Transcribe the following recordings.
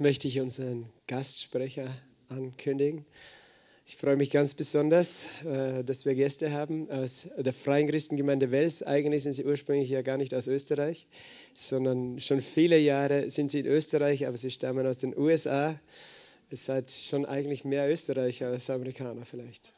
möchte ich unseren Gastsprecher ankündigen. Ich freue mich ganz besonders, äh, dass wir Gäste haben aus der Freien Christengemeinde Wels. Eigentlich sind sie ursprünglich ja gar nicht aus Österreich, sondern schon viele Jahre sind sie in Österreich, aber sie stammen aus den USA. Ihr seid schon eigentlich mehr Österreicher als Amerikaner vielleicht.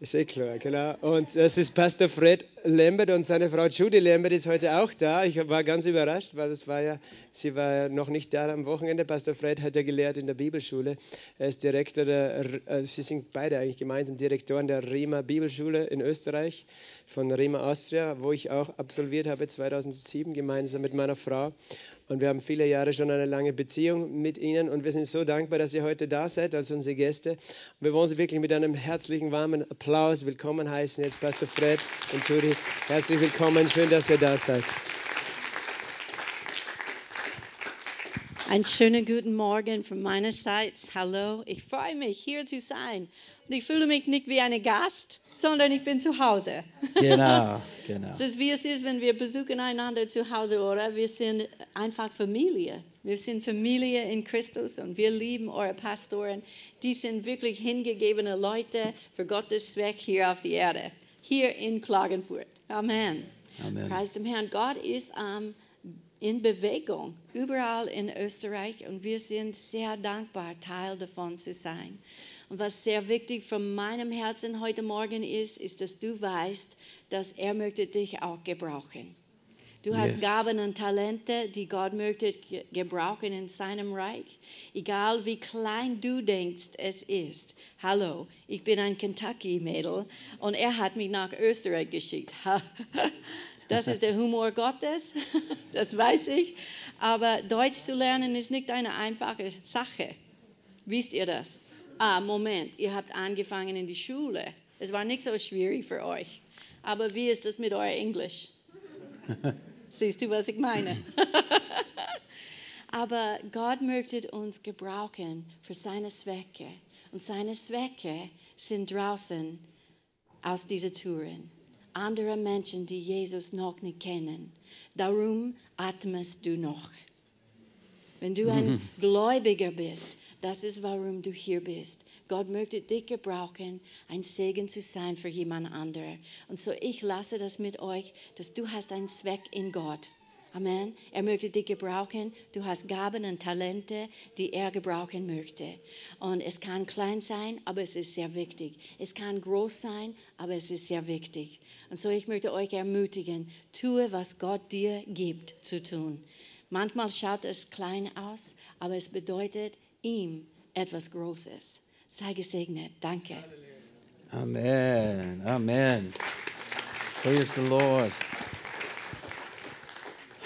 Ist eh klar, genau. Und das ist Pastor Fred Lambert und seine Frau Judy Lambert ist heute auch da. Ich war ganz überrascht, weil das war ja, sie war ja noch nicht da am Wochenende. Pastor Fred hat ja gelehrt in der Bibelschule. Er ist Direktor der, äh, sie sind beide eigentlich gemeinsam Direktoren der Rema Bibelschule in Österreich von Rema Austria, wo ich auch absolviert habe 2007 gemeinsam mit meiner Frau. Und wir haben viele Jahre schon eine lange Beziehung mit Ihnen und wir sind so dankbar, dass ihr heute da seid als unsere Gäste. Und wir wollen Sie wirklich mit einem herzlichen, warmen Applaus willkommen heißen. Jetzt Pastor Fred und Judy, herzlich willkommen. Schön, dass ihr da seid. Einen schönen guten Morgen von meiner Seite. Hallo, ich freue mich, hier zu sein. Und ich fühle mich nicht wie ein Gast, sondern ich bin zu Hause. Genau, genau. Es ist wie es ist, wenn wir besuchen einander zu Hause, oder? Wir sind einfach Familie. Wir sind Familie in Christus und wir lieben eure Pastoren. Die sind wirklich hingegebene Leute für Gottes Zweck hier auf der Erde, hier in Klagenfurt. Amen. Amen. Preis dem Herrn. Gott ist ähm, in Bewegung überall in Österreich und wir sind sehr dankbar, Teil davon zu sein. Und was sehr wichtig von meinem Herzen heute Morgen ist, ist, dass du weißt, dass er möchte dich auch gebrauchen. Du hast Yes. Gaben und Talente, die Gott möchte ge- gebrauchen in seinem Reich. Egal wie klein du denkst, es ist. Hallo, ich bin ein Kentucky-Mädel und er hat mich nach Österreich geschickt. Das ist der Humor Gottes, das weiß ich. Aber Deutsch zu lernen ist nicht eine einfache Sache. Wisst ihr das? Ah, Moment, ihr habt angefangen in die Schule. Es war nicht so schwierig für euch. Aber wie ist es mit euer Englisch? Siehst du, was ich meine? Aber Gott möchte uns gebrauchen für seine Zwecke. Und seine Zwecke sind draußen aus diesen Türen. Andere Menschen, die Jesus noch nicht kennen. Darum atmest du noch. Wenn du ein Gläubiger bist, das ist, warum du hier bist. Gott möchte dich gebrauchen, ein Segen zu sein für jemand anderen. Und so ich lasse das mit euch, dass du hast einen Zweck in Gott. Amen. Er möchte dich gebrauchen. Du hast Gaben und Talente, die er gebrauchen möchte. Und es kann klein sein, aber es ist sehr wichtig. Es kann groß sein, aber es ist sehr wichtig. Und so ich möchte euch ermutigen, tue, was Gott dir gibt zu tun. Manchmal schaut es klein aus, aber es bedeutet ihm etwas Großes. Sei gesegnet. Danke. Amen. Amen. Praise the Lord.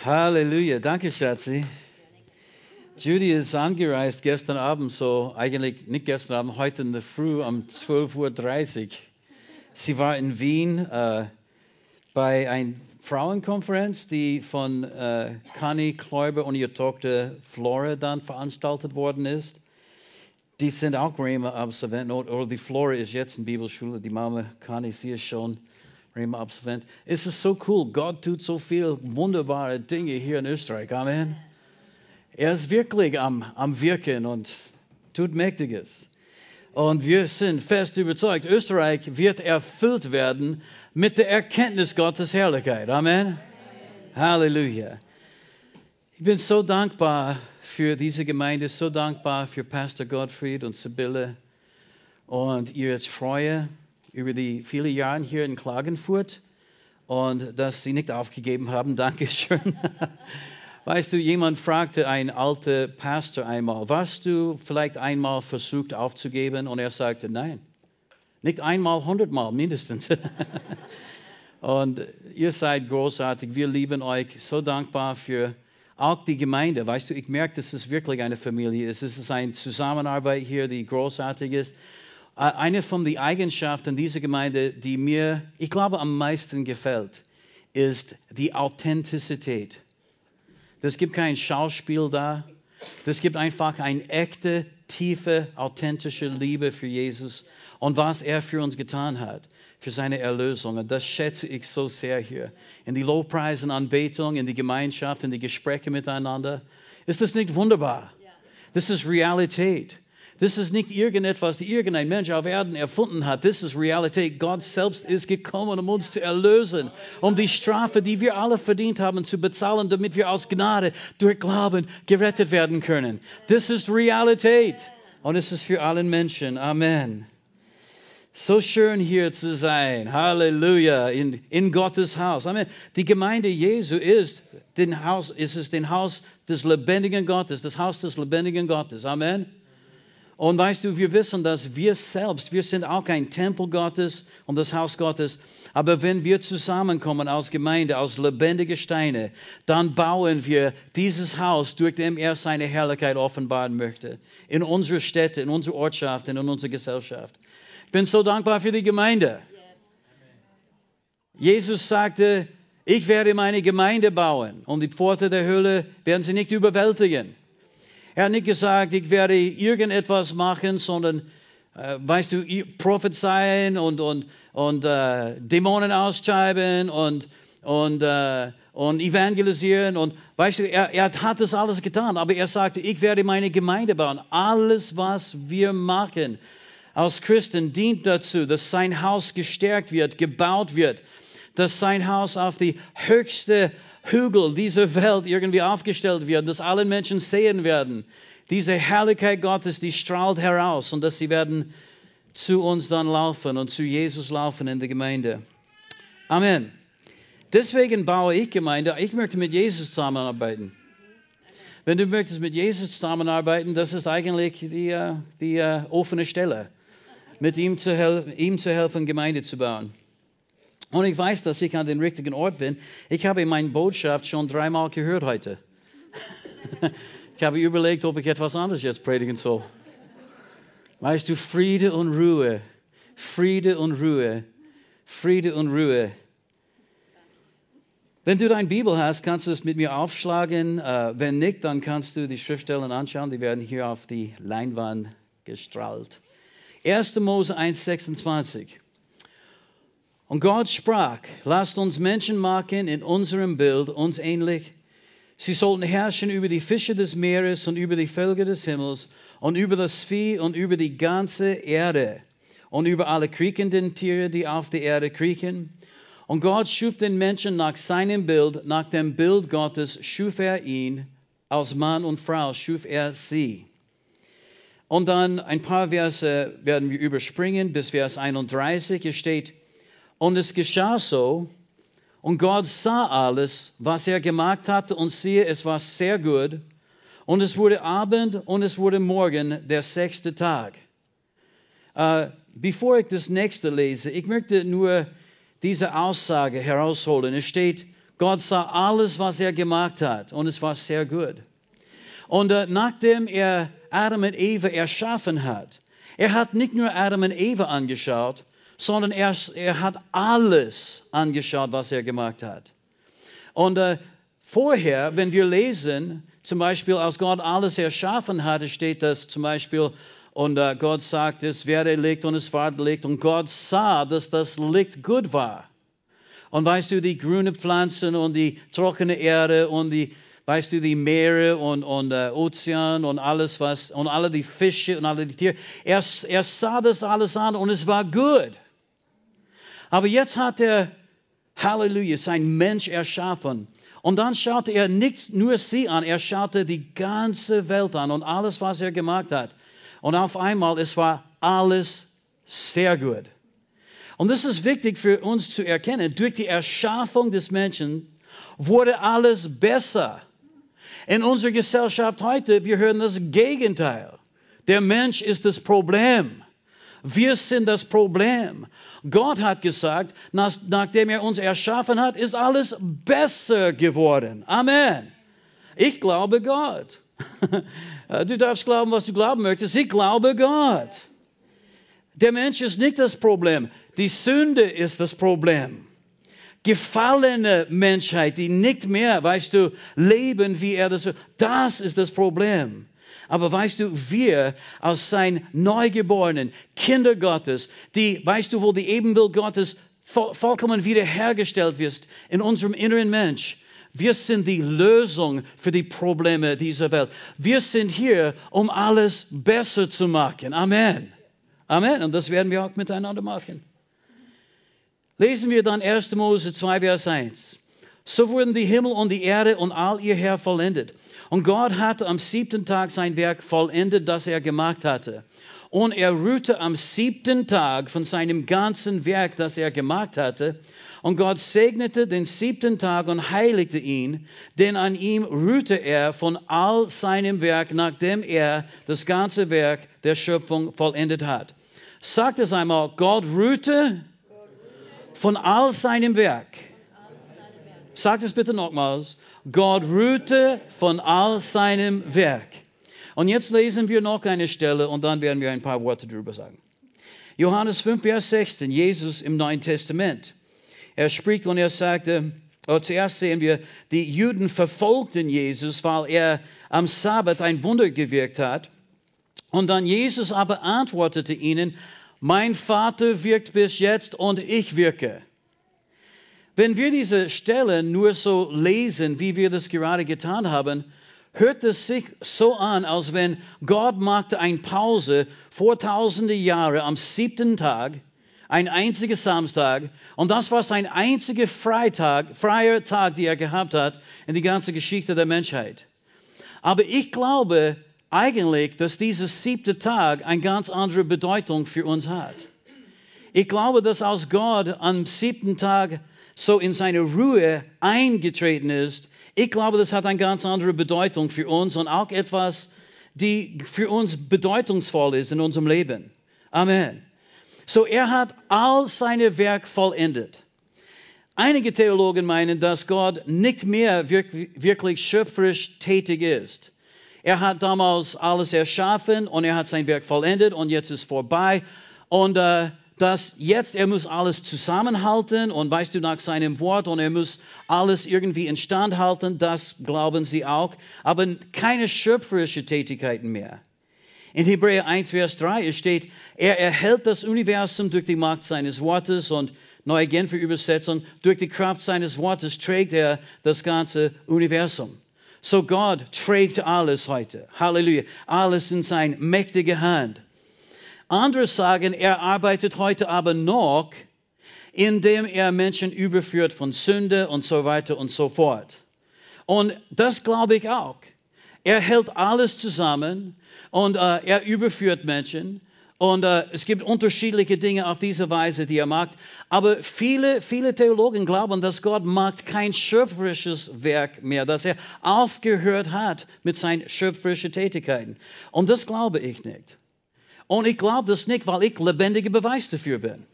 Halleluja. Danke, Schatzi. Judy ist angereist gestern Abend, so eigentlich nicht gestern Abend, heute in der Früh um 12.30 Uhr. Sie war in Wien äh, bei einer Frauenkonferenz, die von äh, Conny Kläuber und ihrer Tochter Flora dann veranstaltet worden ist. Die sind auch Rema-Absolventen, oder die Flora ist jetzt in Bibelschule, die Mama Conny, sie ist schon Rema-Absolvent. Es ist so cool, Gott tut so viel wunderbare Dinge hier in Österreich, Amen. Er ist wirklich am, am Wirken und tut Mächtiges. Und wir sind fest überzeugt, Österreich wird erfüllt werden mit der Erkenntnis Gottes Herrlichkeit. Amen. Halleluja. Ich bin so dankbar für diese Gemeinde, so dankbar für Pastor Gottfried und Sibylle und ihre Treue über die vielen Jahre hier in Klagenfurt und dass sie nicht aufgegeben haben. Dankeschön. Weißt du, jemand fragte ein alter Pastor einmal, warst du vielleicht einmal versucht aufzugeben? Und er sagte, nein. Nicht einmal, hundertmal mindestens. Und ihr seid großartig. Wir lieben euch. So dankbar für auch die Gemeinde. Weißt du, ich merke, dass es wirklich eine Familie ist. Es ist eine Zusammenarbeit hier, die großartig ist. Äh, Eine von den Eigenschaften dieser Gemeinde, die mir, ich glaube, am meisten gefällt, ist die Authentizität. Es gibt kein Schauspiel da. Es gibt einfach eine echte, tiefe, authentische Liebe für Jesus und was er für uns getan hat, für seine Erlösung. Und das schätze ich so sehr hier. In die Lobpreis und Anbetung, in die Gemeinschaft, in die Gespräche miteinander. Ist das nicht wunderbar? Das ist Realität. Das ist nicht irgendetwas, das irgendein Mensch auf Erden erfunden hat. Das ist Realität. Gott selbst ist gekommen, um uns zu erlösen, um die Strafe, die wir alle verdient haben, zu bezahlen, damit wir aus Gnade durch Glauben gerettet werden können. Das ist Realität. Und es ist für alle Menschen. Amen. So schön hier zu sein. Halleluja. In, in Gottes Haus. Amen. Die Gemeinde Jesu ist, den Haus, ist es den Haus des lebendigen Gottes, das Haus des lebendigen Gottes. Amen. Und weißt du, wir wissen, dass wir selbst, wir sind auch kein Tempel Gottes und das Haus Gottes. Aber wenn wir zusammenkommen als Gemeinde, als lebendige Steine, dann bauen wir dieses Haus, durch dem er seine Herrlichkeit offenbaren möchte. In unsere Städte, in unsere Ortschaft, in unsere Gesellschaft. Ich bin so dankbar für die Gemeinde. Jesus sagte, ich werde meine Gemeinde bauen und die Pforte der Hölle werden sie nicht überwältigen. Er hat nicht gesagt, ich werde irgendetwas machen, sondern, äh, weißt du, prophezeien und, und, und äh, Dämonen austreiben und, und, äh, und evangelisieren. Und weißt du, er, er hat das alles getan, aber er sagte, ich werde meine Gemeinde bauen. Alles, was wir machen als Christen, dient dazu, dass sein Haus gestärkt wird, gebaut wird, dass sein Haus auf die höchste Hügel dieser Welt irgendwie aufgestellt wird, dass alle Menschen sehen werden. Diese Herrlichkeit Gottes, die strahlt heraus und dass sie werden zu uns dann laufen und zu Jesus laufen in der Gemeinde. Amen. Deswegen baue ich Gemeinde. Ich möchte mit Jesus zusammenarbeiten. Wenn du möchtest mit Jesus zusammenarbeiten, das ist eigentlich die, äh, die uh, offene Stelle, mit ihm zu, ihm zu helfen, Gemeinde zu bauen. Und ich weiß, dass ich an dem richtigen Ort bin. Ich habe meine Botschaft schon dreimal gehört heute. ich habe überlegt, ob ich etwas anderes jetzt predigen soll. Weißt du, Friede und Ruhe. Friede und Ruhe. Friede und Ruhe. Wenn du deine Bibel hast, kannst du es mit mir aufschlagen. Äh, wenn nicht, dann kannst du die Schriftstellen anschauen. Die werden hier auf die Leinwand gestrahlt. 1. Mose 1, 26. Und Gott sprach, lasst uns Menschen machen in unserem Bild, uns ähnlich. Sie sollten herrschen über die Fische des Meeres und über die Völker des Himmels und über das Vieh und über die ganze Erde und über alle kriechenden Tiere, die auf der Erde kriechen. Und Gott schuf den Menschen nach seinem Bild, nach dem Bild Gottes schuf er ihn, als Mann und Frau schuf er sie. Und dann ein paar Verse werden wir überspringen bis Vers 31. Es steht, und es geschah so, und Gott sah alles, was er gemacht hatte, und siehe, es war sehr gut. Und es wurde Abend und es wurde Morgen, der sechste Tag. Äh, bevor ich das nächste lese, ich möchte nur diese Aussage herausholen. Es steht, Gott sah alles, was er gemacht hat, und es war sehr gut. Und äh, nachdem er Adam und Eva erschaffen hat, er hat nicht nur Adam und Eva angeschaut, sondern er, er hat alles angeschaut, was er gemacht hat. Und äh, vorher, wenn wir lesen, zum Beispiel, als Gott alles erschaffen hatte, steht das zum Beispiel, und äh, Gott sagt, es werde Licht und es war Licht, und Gott sah, dass das Licht gut war. Und weißt du, die grünen Pflanzen und die trockene Erde und die, weißt du, die Meere und, und äh, Ozean und alles was, und alle die Fische und alle die Tiere. Er, er sah das alles an und es war gut. Aber jetzt hat er, Halleluja, sein Mensch erschaffen. Und dann schaute er nicht nur sie an, er schaute die ganze Welt an und alles, was er gemacht hat. Und auf einmal, es war alles sehr gut. Und das ist wichtig für uns zu erkennen. Durch die Erschaffung des Menschen wurde alles besser. In unserer Gesellschaft heute, wir hören das Gegenteil. Der Mensch ist das Problem. Wir sind das Problem. Gott hat gesagt, nach, nachdem er uns erschaffen hat, ist alles besser geworden. Amen. Ich glaube Gott. Du darfst glauben, was du glauben möchtest. Ich glaube Gott. Der Mensch ist nicht das Problem. Die Sünde ist das Problem. Gefallene Menschheit, die nicht mehr, weißt du, leben, wie er das will. Das ist das Problem. Aber weißt du, wir als sein Neugeborenen, Kinder Gottes, die, weißt du, wo die Ebenbild Gottes vollkommen wiederhergestellt wirst in unserem inneren Mensch, wir sind die Lösung für die Probleme dieser Welt. Wir sind hier, um alles besser zu machen. Amen. Amen. Und das werden wir auch miteinander machen. Lesen wir dann 1. Mose 2, Vers 1. So wurden die Himmel und die Erde und all ihr Herr vollendet. Und Gott hatte am siebten Tag sein Werk vollendet, das er gemacht hatte. Und er ruhte am siebten Tag von seinem ganzen Werk, das er gemacht hatte. Und Gott segnete den siebten Tag und heiligte ihn, denn an ihm ruhte er von all seinem Werk, nachdem er das ganze Werk der Schöpfung vollendet hat. Sagt es einmal, Gott ruhte von all seinem Werk. Sagt es bitte nochmals. Gott ruhte von all seinem Werk. Und jetzt lesen wir noch eine Stelle und dann werden wir ein paar Worte darüber sagen. Johannes 5, Vers 16, Jesus im Neuen Testament. Er spricht und er sagte, oh, zuerst sehen wir, die Juden verfolgten Jesus, weil er am Sabbat ein Wunder gewirkt hat. Und dann Jesus aber antwortete ihnen, mein Vater wirkt bis jetzt und ich wirke. Wenn wir diese Stelle nur so lesen, wie wir das gerade getan haben, hört es sich so an, als wenn Gott machte eine Pause vor tausende Jahre am siebten Tag, ein einziger Samstag, und das war sein einziger Freitag, freier Tag, den er gehabt hat in die ganze Geschichte der Menschheit. Aber ich glaube, eigentlich, dass dieser siebte Tag eine ganz andere Bedeutung für uns hat. Ich glaube, dass als Gott am siebten Tag so in seine Ruhe eingetreten ist, ich glaube, das hat eine ganz andere Bedeutung für uns und auch etwas, die für uns bedeutungsvoll ist in unserem Leben. Amen. So, er hat all seine Werk vollendet. Einige Theologen meinen, dass Gott nicht mehr wirklich schöpferisch tätig ist. Er hat damals alles erschaffen und er hat sein Werk vollendet und jetzt ist vorbei. Und äh, dass jetzt er muss alles zusammenhalten und weißt du nach seinem Wort und er muss alles irgendwie instand halten, das glauben sie auch, aber keine schöpferische Tätigkeiten mehr. In Hebräer 1, Vers 3 steht, er erhält das Universum durch die Macht seines Wortes und neue Genfer Übersetzung, durch die Kraft seines Wortes trägt er das ganze Universum. So Gott trägt alles heute. Halleluja. Alles in seine mächtige Hand. Andere sagen, er arbeitet heute aber noch, indem er Menschen überführt von Sünde und so weiter und so fort. Und das glaube ich auch. Er hält alles zusammen und äh, er überführt Menschen. Und äh, es gibt unterschiedliche Dinge auf diese Weise, die er macht. Aber viele, viele Theologen glauben, dass Gott macht kein schöpferisches Werk mehr, dass er aufgehört hat mit seinen schöpferischen Tätigkeiten. Und das glaube ich nicht. Und ich glaube das nicht, weil ich lebendiger Beweis dafür bin.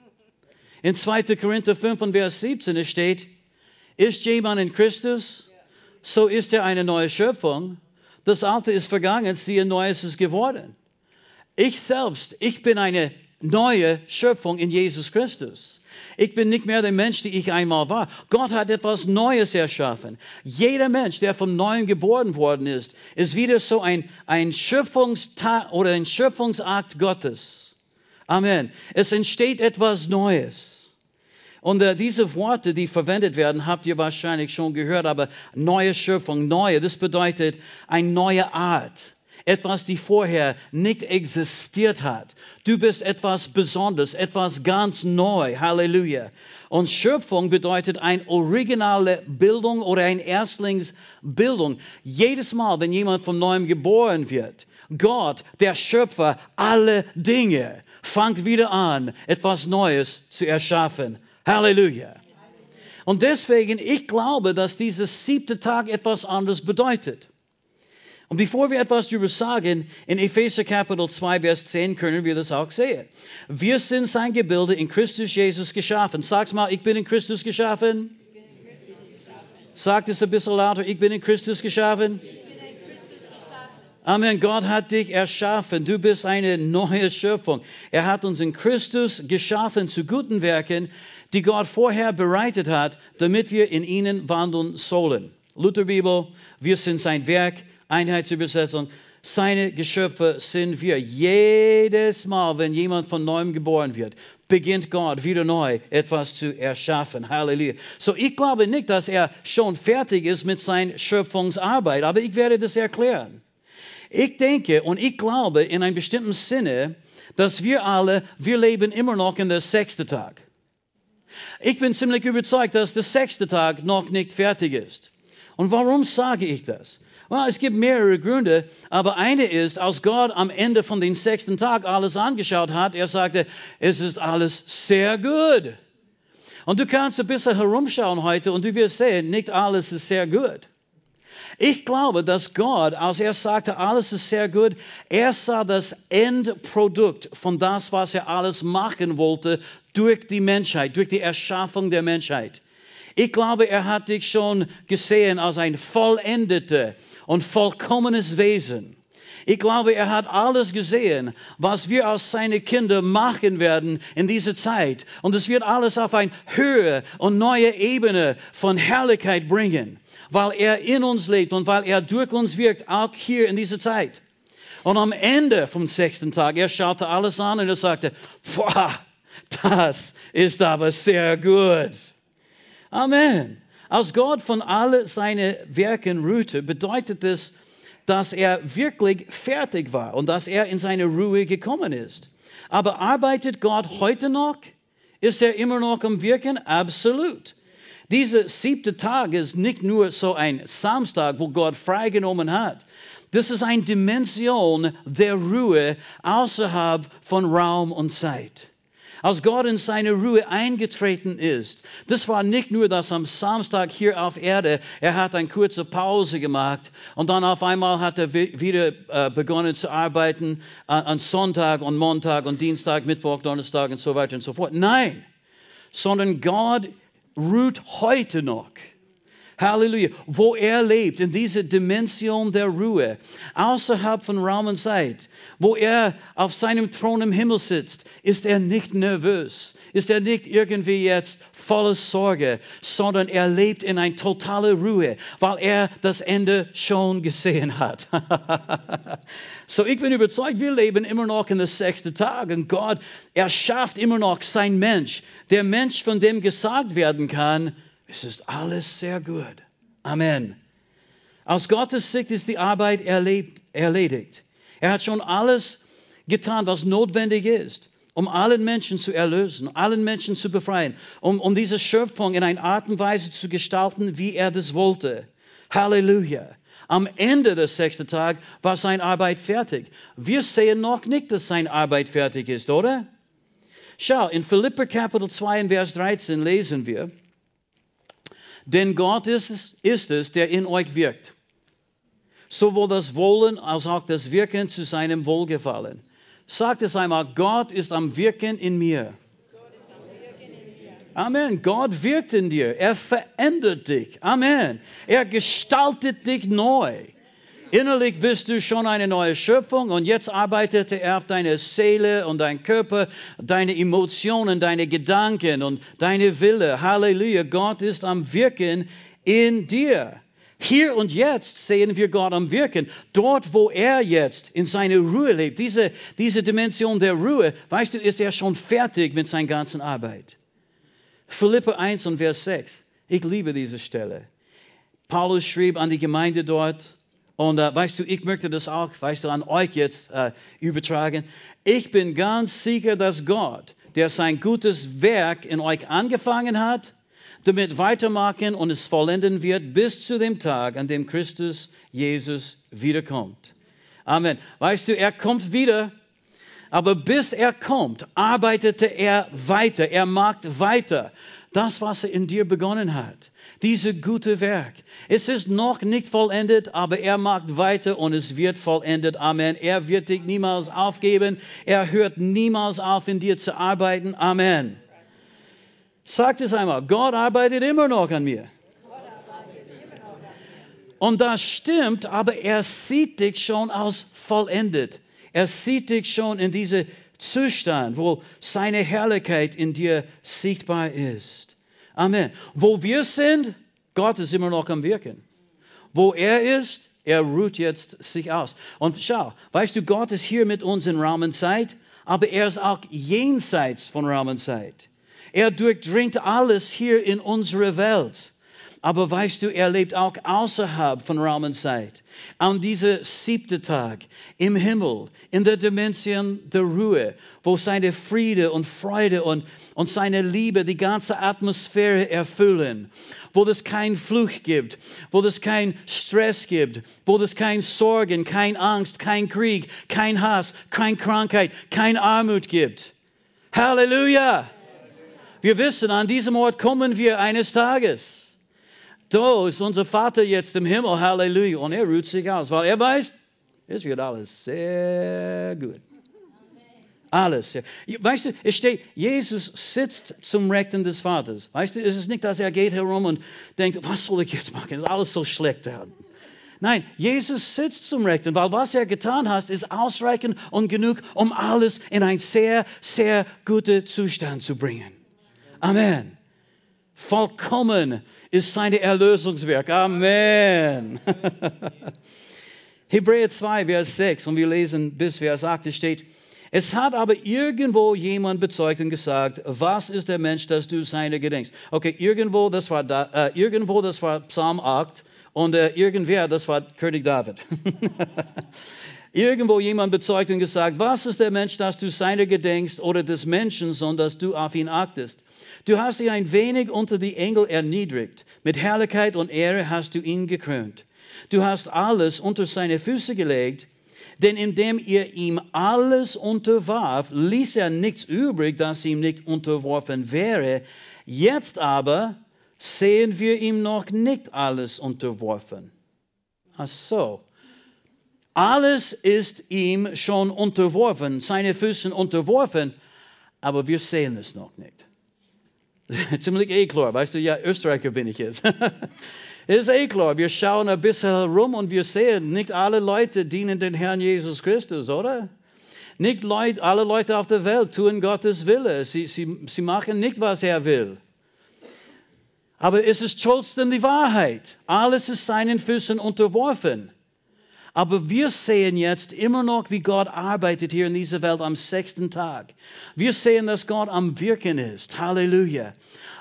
In 2. Korinther 5 und Vers 17 steht, ist jemand in Christus, so ist er eine neue Schöpfung. Das Alte ist vergangen, siehe, Neues ist geworden. Ich selbst, ich bin eine neue Schöpfung in Jesus Christus. Ich bin nicht mehr der Mensch, der ich einmal war. Gott hat etwas Neues erschaffen. Jeder Mensch, der vom Neuen geboren worden ist, ist wieder so ein, ein Schöpfungstag oder ein Schöpfungsakt Gottes. Amen. Es entsteht etwas Neues. Und äh, diese Worte, die verwendet werden, habt ihr wahrscheinlich schon gehört, aber neue Schöpfung, neue, das bedeutet eine neue Art etwas, die vorher nicht existiert hat. Du bist etwas Besonderes, etwas ganz neu. Halleluja. Und Schöpfung bedeutet eine originale Bildung oder eine Erstlingsbildung. Jedes Mal, wenn jemand von neuem geboren wird, Gott, der Schöpfer aller Dinge, fängt wieder an, etwas Neues zu erschaffen. Halleluja. Und deswegen, ich glaube, dass dieser siebte Tag etwas anderes bedeutet. Und bevor wir etwas darüber sagen, in Epheser Kapitel 2, Vers 10 können wir das auch sehen. Wir sind sein Gebilde in Christus Jesus geschaffen. Sag's mal, ich bin in Christus geschaffen. Sagt es ein bisschen lauter, ich bin in Christus geschaffen. Amen. Gott hat dich erschaffen. Du bist eine neue Schöpfung. Er hat uns in Christus geschaffen zu guten Werken, die Gott vorher bereitet hat, damit wir in ihnen wandeln sollen. Lutherbibel, wir sind sein Werk Einheitsübersetzung. seine Geschöpfe sind wir. Jedes Mal, wenn jemand von neuem geboren wird, beginnt Gott wieder neu etwas zu erschaffen. Halleluja. So, ich glaube nicht, dass er schon fertig ist mit seiner Schöpfungsarbeit, aber ich werde das erklären. Ich denke und ich glaube in einem bestimmten Sinne, dass wir alle, wir leben immer noch in der sechsten Tag. Ich bin ziemlich überzeugt, dass der sechste Tag noch nicht fertig ist. Und warum sage ich das? Well, es gibt mehrere Gründe, aber eine ist, als Gott am Ende von dem sechsten Tag alles angeschaut hat, er sagte, es ist alles sehr gut. Und du kannst ein bisschen herumschauen heute und du wirst sehen, nicht alles ist sehr gut. Ich glaube, dass Gott, als er sagte, alles ist sehr gut, er sah das Endprodukt von das, was er alles machen wollte durch die Menschheit, durch die Erschaffung der Menschheit. Ich glaube, er hat dich schon gesehen als ein vollendeter und vollkommenes Wesen. Ich glaube, er hat alles gesehen, was wir als seine Kinder machen werden in dieser Zeit. Und es wird alles auf eine höhere und neue Ebene von Herrlichkeit bringen weil er in uns lebt und weil er durch uns wirkt, auch hier in dieser Zeit. Und am Ende vom sechsten Tag, er schaute alles an und er sagte, das ist aber sehr gut. Amen. Als Gott von all seinen Werken ruhte, bedeutet es, dass er wirklich fertig war und dass er in seine Ruhe gekommen ist. Aber arbeitet Gott heute noch? Ist er immer noch am Wirken? Absolut. Dieser siebte Tag ist nicht nur so ein Samstag, wo Gott freigenommen hat. Das ist eine Dimension der Ruhe außerhalb von Raum und Zeit. Als Gott in seine Ruhe eingetreten ist, das war nicht nur das am Samstag hier auf Erde, er hat eine kurze Pause gemacht und dann auf einmal hat er wieder äh, begonnen zu arbeiten äh, an Sonntag und Montag und Dienstag, Mittwoch, Donnerstag und so weiter und so fort. Nein, sondern Gott ruht heute noch. Halleluja. Wo er lebt, in dieser Dimension der Ruhe, außerhalb von Raum und Zeit, wo er auf seinem Thron im Himmel sitzt, ist er nicht nervös, ist er nicht irgendwie jetzt voller Sorge, sondern er lebt in einer totalen Ruhe, weil er das Ende schon gesehen hat. so, ich bin überzeugt, wir leben immer noch in der sechsten Tag und Gott erschafft immer noch sein Mensch der Mensch, von dem gesagt werden kann, es ist alles sehr gut. Amen. Aus Gottes Sicht ist die Arbeit erledigt. Er hat schon alles getan, was notwendig ist, um allen Menschen zu erlösen, allen Menschen zu befreien, um, um diese Schöpfung in einer Art und Weise zu gestalten, wie er das wollte. Halleluja. Am Ende des sechsten Tages war seine Arbeit fertig. Wir sehen noch nicht, dass seine Arbeit fertig ist, oder? Schau, in Philipper Kapitel 2 in Vers 13 lesen wir, denn Gott ist es, ist es, der in euch wirkt. Sowohl das Wollen als auch das Wirken zu seinem Wohlgefallen. Sagt es einmal, Gott ist am Wirken in mir. Amen. Gott wirkt in dir. Er verändert dich. Amen. Er gestaltet dich neu. Innerlich bist du schon eine neue Schöpfung und jetzt arbeitet er auf deine Seele und dein Körper, deine Emotionen, deine Gedanken und deine Wille. Halleluja, Gott ist am Wirken in dir. Hier und jetzt sehen wir Gott am Wirken. Dort, wo er jetzt in seiner Ruhe lebt, diese, diese Dimension der Ruhe, weißt du, ist er schon fertig mit seiner ganzen Arbeit. Philippe 1 und Vers 6. Ich liebe diese Stelle. Paulus schrieb an die Gemeinde dort, und äh, weißt du, ich möchte das auch, weißt du, an euch jetzt äh, übertragen. Ich bin ganz sicher, dass Gott, der sein gutes Werk in euch angefangen hat, damit weitermachen und es vollenden wird bis zu dem Tag, an dem Christus Jesus wiederkommt. Amen. Weißt du, er kommt wieder, aber bis er kommt, arbeitete er weiter, er macht weiter das, was er in dir begonnen hat dieses gute Werk. Es ist noch nicht vollendet, aber er macht weiter und es wird vollendet. Amen. Er wird dich niemals aufgeben. Er hört niemals auf, in dir zu arbeiten. Amen. Sagt es einmal, Gott arbeitet immer noch an mir. Und das stimmt, aber er sieht dich schon als vollendet. Er sieht dich schon in diesem Zustand, wo seine Herrlichkeit in dir sichtbar ist. Amen. Wo wir sind, Gott ist immer noch am Wirken. Wo er ist, Er ruht jetzt sich aus. Und schau, weißt du, Gott ist hier mit uns in Raum und Zeit, aber er ist auch jenseits von Raum und Zeit. Er durchdringt alles hier in unserer Welt. Aber weißt du, er lebt auch außerhalb von Raum und Zeit. An diesem siebten Tag im Himmel, in der Dimension der Ruhe, wo seine Friede und Freude und, und seine Liebe die ganze Atmosphäre erfüllen, wo es keinen Fluch gibt, wo es keinen Stress gibt, wo es kein Sorgen, kein Angst, kein Krieg, kein Hass, keine Krankheit, kein Armut gibt. Halleluja! Wir wissen, an diesem Ort kommen wir eines Tages. Da ist unser Vater jetzt im Himmel, Halleluja. Und er ruht sich aus, weil er weiß, es wird alles sehr gut. Alles. Weißt du, es steht, Jesus sitzt zum Rechten des Vaters. Weißt du, es ist nicht, dass er geht herum und denkt, was soll ich jetzt machen? Ist alles so schlecht da. Nein, Jesus sitzt zum Rechten, weil was er getan hat, ist ausreichend und genug, um alles in einen sehr, sehr guten Zustand zu bringen. Amen. Vollkommen ist seine Erlösungswerk. Amen. Hebräer 2, Vers 6, und wir lesen bis Vers 8, es steht, es hat aber irgendwo jemand bezeugt und gesagt, was ist der Mensch, dass du seine gedenkst? Okay, irgendwo, das war, da, äh, irgendwo, das war Psalm 8 und äh, irgendwer, das war König David. irgendwo jemand bezeugt und gesagt, was ist der Mensch, dass du seine gedenkst oder des Menschen, sondern dass du auf ihn achtest? Du hast dich ein wenig unter die Engel erniedrigt. Mit Herrlichkeit und Ehre hast du ihn gekrönt. Du hast alles unter seine Füße gelegt, denn indem ihr ihm alles unterwarf, ließ er nichts übrig, das ihm nicht unterworfen wäre. Jetzt aber sehen wir ihm noch nicht alles unterworfen. Ach so. Alles ist ihm schon unterworfen, seine Füßen unterworfen, aber wir sehen es noch nicht. Ziemlich eh klar, weißt du, ja, Österreicher bin ich jetzt. Es ist eh klar, wir schauen ein bisschen herum und wir sehen, nicht alle Leute dienen den Herrn Jesus Christus, oder? Nicht Leute, alle Leute auf der Welt tun Gottes Wille. Sie, sie, sie machen nicht, was er will. Aber es ist trotzdem die Wahrheit. Alles ist seinen Füßen unterworfen. Aber wir sehen jetzt immer noch, wie Gott arbeitet hier in dieser Welt am sechsten Tag. Wir sehen, dass Gott am Wirken ist. Halleluja.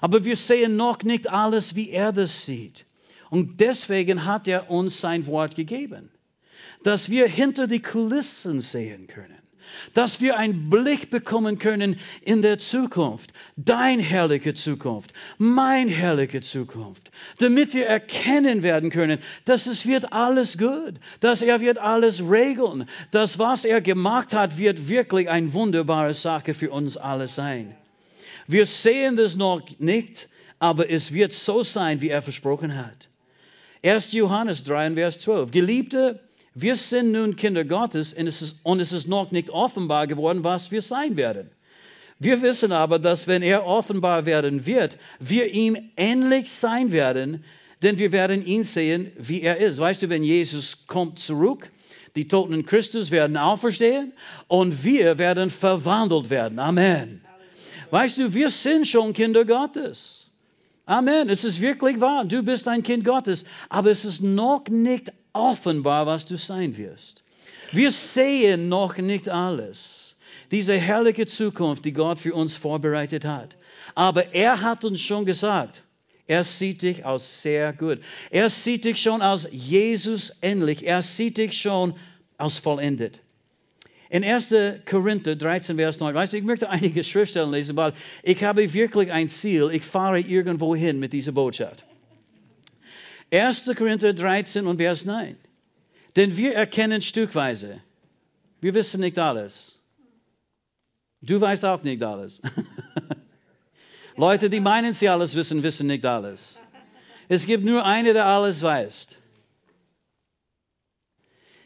Aber wir sehen noch nicht alles, wie er das sieht. Und deswegen hat er uns sein Wort gegeben, dass wir hinter die Kulissen sehen können dass wir einen Blick bekommen können in der Zukunft, dein herrliche Zukunft, mein herrliche Zukunft, damit wir erkennen werden können, dass es wird alles gut, dass er wird alles regeln, dass was er gemacht hat, wird wirklich eine wunderbare Sache für uns alle sein. Wir sehen das noch nicht, aber es wird so sein, wie er versprochen hat. 1. Johannes 3, Vers 12. Geliebte, wir sind nun Kinder Gottes und es, ist, und es ist noch nicht offenbar geworden, was wir sein werden. Wir wissen aber, dass wenn er offenbar werden wird, wir ihm ähnlich sein werden, denn wir werden ihn sehen, wie er ist. Weißt du, wenn Jesus kommt zurück, die Toten in Christus werden auferstehen und wir werden verwandelt werden. Amen. Weißt du, wir sind schon Kinder Gottes. Amen. Es ist wirklich wahr. Du bist ein Kind Gottes. Aber es ist noch nicht offenbar, was du sein wirst. Wir sehen noch nicht alles. Diese herrliche Zukunft, die Gott für uns vorbereitet hat. Aber er hat uns schon gesagt, er sieht dich als sehr gut. Er sieht dich schon als Jesus ähnlich. Er sieht dich schon als vollendet. In 1. Korinther 13, Vers 9, weißt du, ich möchte einige Schriftstellen lesen, weil ich habe wirklich ein Ziel. Ich fahre irgendwo hin mit dieser Botschaft. 1. Korinther 13 und Vers 9. Denn wir erkennen stückweise. Wir wissen nicht alles. Du weißt auch nicht alles. Leute, die meinen, sie alles wissen, wissen nicht alles. Es gibt nur eine, der alles weiß.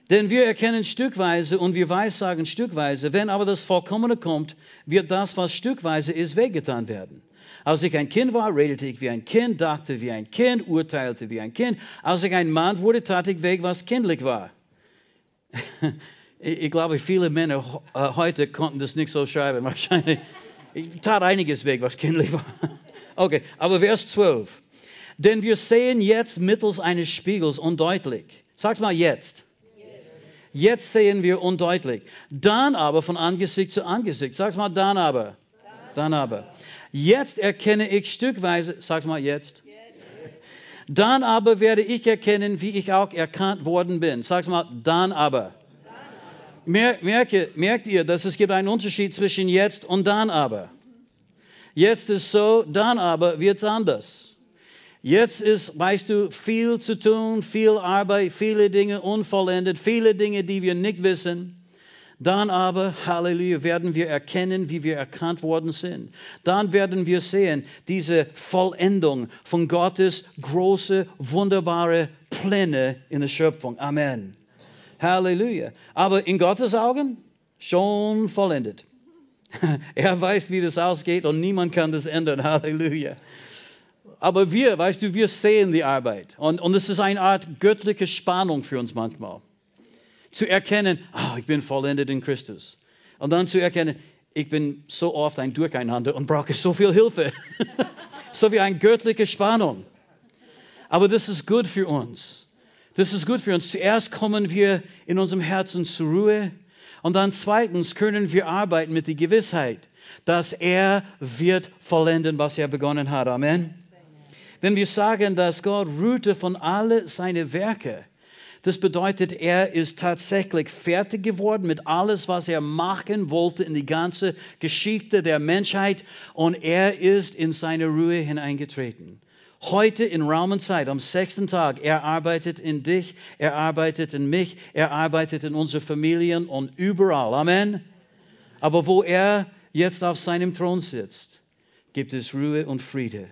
Denn wir erkennen stückweise und wir weissagen stückweise. Wenn aber das Vollkommene kommt, wird das, was stückweise ist, weggetan werden. Als ich ein Kind war, redete ich wie ein Kind, dachte wie ein Kind, urteilte wie ein Kind. Als ich ein Mann wurde, tat ich weg, was kindlich war. ich glaube, viele Männer äh, heute konnten das nicht so schreiben. Wahrscheinlich. Ich tat einiges weg, was kindlich war. Okay, aber Vers 12. Denn wir sehen jetzt mittels eines Spiegels undeutlich. Sag's mal jetzt. Jetzt sehen wir undeutlich. Dann aber von Angesicht zu Angesicht. Sag's mal dann aber. Dann aber. Jetzt erkenne ich stückweise, sag's mal jetzt. Dann aber werde ich erkennen, wie ich auch erkannt worden bin. Sag's mal, dann aber. Merke, merkt ihr, dass es gibt einen Unterschied zwischen jetzt und dann aber. Jetzt ist so, dann aber wird es anders. Jetzt ist, weißt du, viel zu tun, viel Arbeit, viele Dinge unvollendet, viele Dinge, die wir nicht wissen. Dann aber, Halleluja, werden wir erkennen, wie wir erkannt worden sind. Dann werden wir sehen, diese Vollendung von Gottes große, wunderbare Pläne in der Schöpfung. Amen. Halleluja. Aber in Gottes Augen schon vollendet. Er weiß, wie das ausgeht und niemand kann das ändern. Halleluja. Aber wir, weißt du, wir sehen die Arbeit. Und, und es ist eine Art göttliche Spannung für uns manchmal. Zu erkennen, oh, ich bin vollendet in Christus. Und dann zu erkennen, ich bin so oft ein Durcheinander und brauche so viel Hilfe. so wie eine göttliche Spannung. Aber das ist gut für uns. Das ist gut für uns. Zuerst kommen wir in unserem Herzen zur Ruhe und dann zweitens können wir arbeiten mit der Gewissheit, dass er wird vollenden, was er begonnen hat. Amen. Wenn wir sagen, dass Gott ruhte von alle seine Werke, das bedeutet, er ist tatsächlich fertig geworden mit alles, was er machen wollte in die ganze Geschichte der Menschheit und er ist in seine Ruhe hineingetreten. Heute in Raum und Zeit, am sechsten Tag, er arbeitet in dich, er arbeitet in mich, er arbeitet in unsere Familien und überall. Amen. Aber wo er jetzt auf seinem Thron sitzt, gibt es Ruhe und Friede.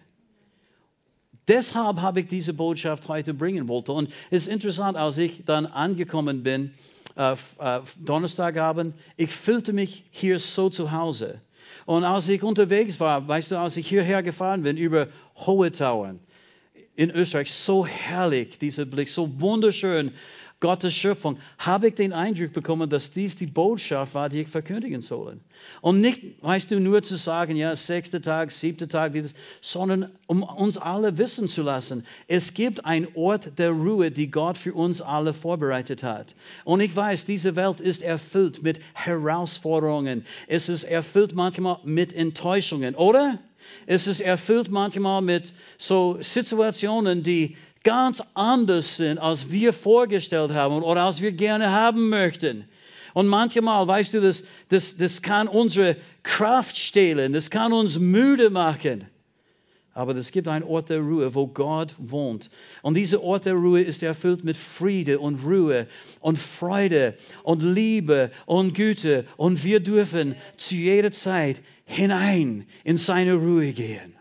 Deshalb habe ich diese Botschaft heute bringen wollte. Und es ist interessant, als ich dann angekommen bin, äh, äh, Donnerstagabend, ich fühlte mich hier so zu Hause. Und als ich unterwegs war, weißt du, als ich hierher gefahren bin über Hohe Tauern in Österreich, so herrlich, dieser Blick, so wunderschön Gottes Schöpfung, habe ich den Eindruck bekommen, dass dies die Botschaft war, die ich verkündigen soll. Und nicht, weißt du, nur zu sagen, ja, sechster Tag, siebter Tag, sondern um uns alle wissen zu lassen, es gibt einen Ort der Ruhe, die Gott für uns alle vorbereitet hat. Und ich weiß, diese Welt ist erfüllt mit Herausforderungen. Es ist erfüllt manchmal mit Enttäuschungen, oder? Es ist erfüllt manchmal mit so Situationen, die ganz anders sind, als wir vorgestellt haben oder als wir gerne haben möchten. Und manchmal, weißt du, das, das, das kann unsere Kraft stehlen, das kann uns müde machen. Aber es gibt einen Ort der Ruhe, wo Gott wohnt. Und dieser Ort der Ruhe ist erfüllt mit Friede und Ruhe und Freude und Liebe und Güte. Und wir dürfen zu jeder Zeit hinein in seine Ruhe gehen.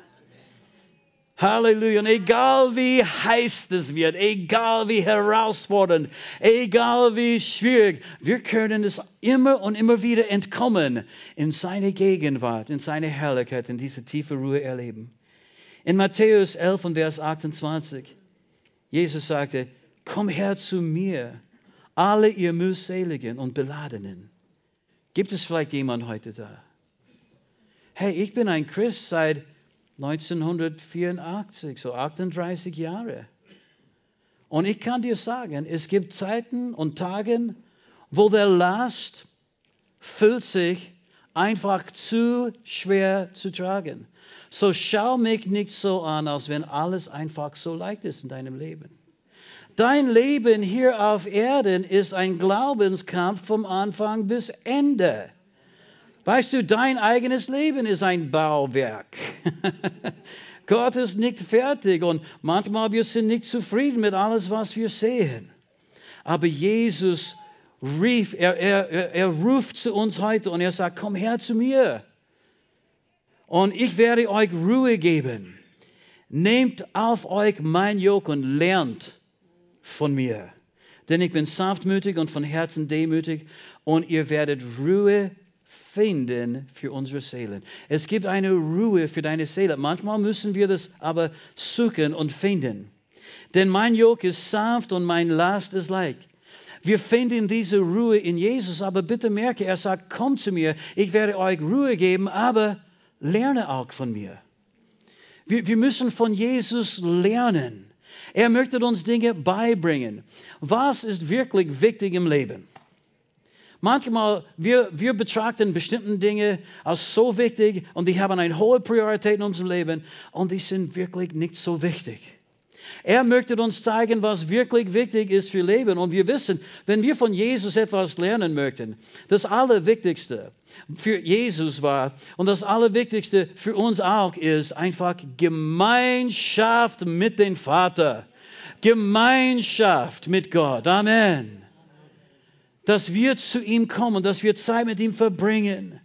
Halleluja. Und egal wie heiß es wird, egal wie herausfordernd, egal wie schwierig, wir können es immer und immer wieder entkommen in seine Gegenwart, in seine Herrlichkeit, in diese tiefe Ruhe erleben. In Matthäus 11 und Vers 28, Jesus sagte, komm her zu mir, alle ihr mühseligen und beladenen. Gibt es vielleicht jemand heute da? Hey, ich bin ein Christ seit 1984, so 38 Jahre. Und ich kann dir sagen, es gibt Zeiten und Tage, wo der Last fühlt sich einfach zu schwer zu tragen. So schau mich nicht so an, als wenn alles einfach so leicht ist in deinem Leben. Dein Leben hier auf Erden ist ein Glaubenskampf vom Anfang bis Ende. Weißt du, dein eigenes Leben ist ein Bauwerk. Gott ist nicht fertig und manchmal wir sind nicht zufrieden mit alles, was wir sehen. Aber Jesus rief, er, er, er ruft zu uns heute und er sagt, komm her zu mir und ich werde euch Ruhe geben. Nehmt auf euch mein Jog und lernt von mir. Denn ich bin sanftmütig und von Herzen demütig und ihr werdet Ruhe finden für unsere Seelen. Es gibt eine Ruhe für deine Seele. Manchmal müssen wir das aber suchen und finden. Denn mein Jog ist sanft und mein Last ist leicht. Wir finden diese Ruhe in Jesus, aber bitte merke, er sagt, komm zu mir, ich werde euch Ruhe geben, aber lerne auch von mir. Wir, wir müssen von Jesus lernen. Er möchte uns Dinge beibringen. Was ist wirklich wichtig im Leben? Manchmal, wir, wir betrachten bestimmte Dinge als so wichtig und die haben eine hohe Priorität in unserem Leben und die sind wirklich nicht so wichtig. Er möchte uns zeigen, was wirklich wichtig ist für Leben. Und wir wissen, wenn wir von Jesus etwas lernen möchten, das Allerwichtigste für Jesus war und das Allerwichtigste für uns auch ist einfach Gemeinschaft mit dem Vater. Gemeinschaft mit Gott. Amen dass wir zu ihm kommen, dass wir Zeit mit ihm verbringen,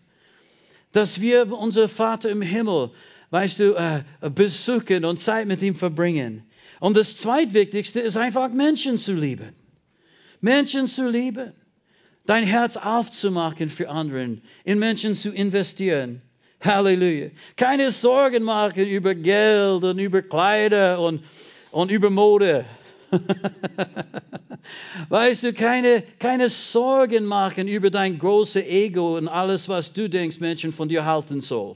dass wir unser Vater im Himmel, weißt du, äh, besuchen und Zeit mit ihm verbringen. Und das zweitwichtigste ist einfach Menschen zu lieben. Menschen zu lieben. Dein Herz aufzumachen für anderen, in Menschen zu investieren. Halleluja. Keine Sorgen machen über Geld und über Kleider und, und über Mode. weißt du, keine, keine Sorgen machen über dein großes Ego und alles, was du denkst, Menschen von dir halten soll.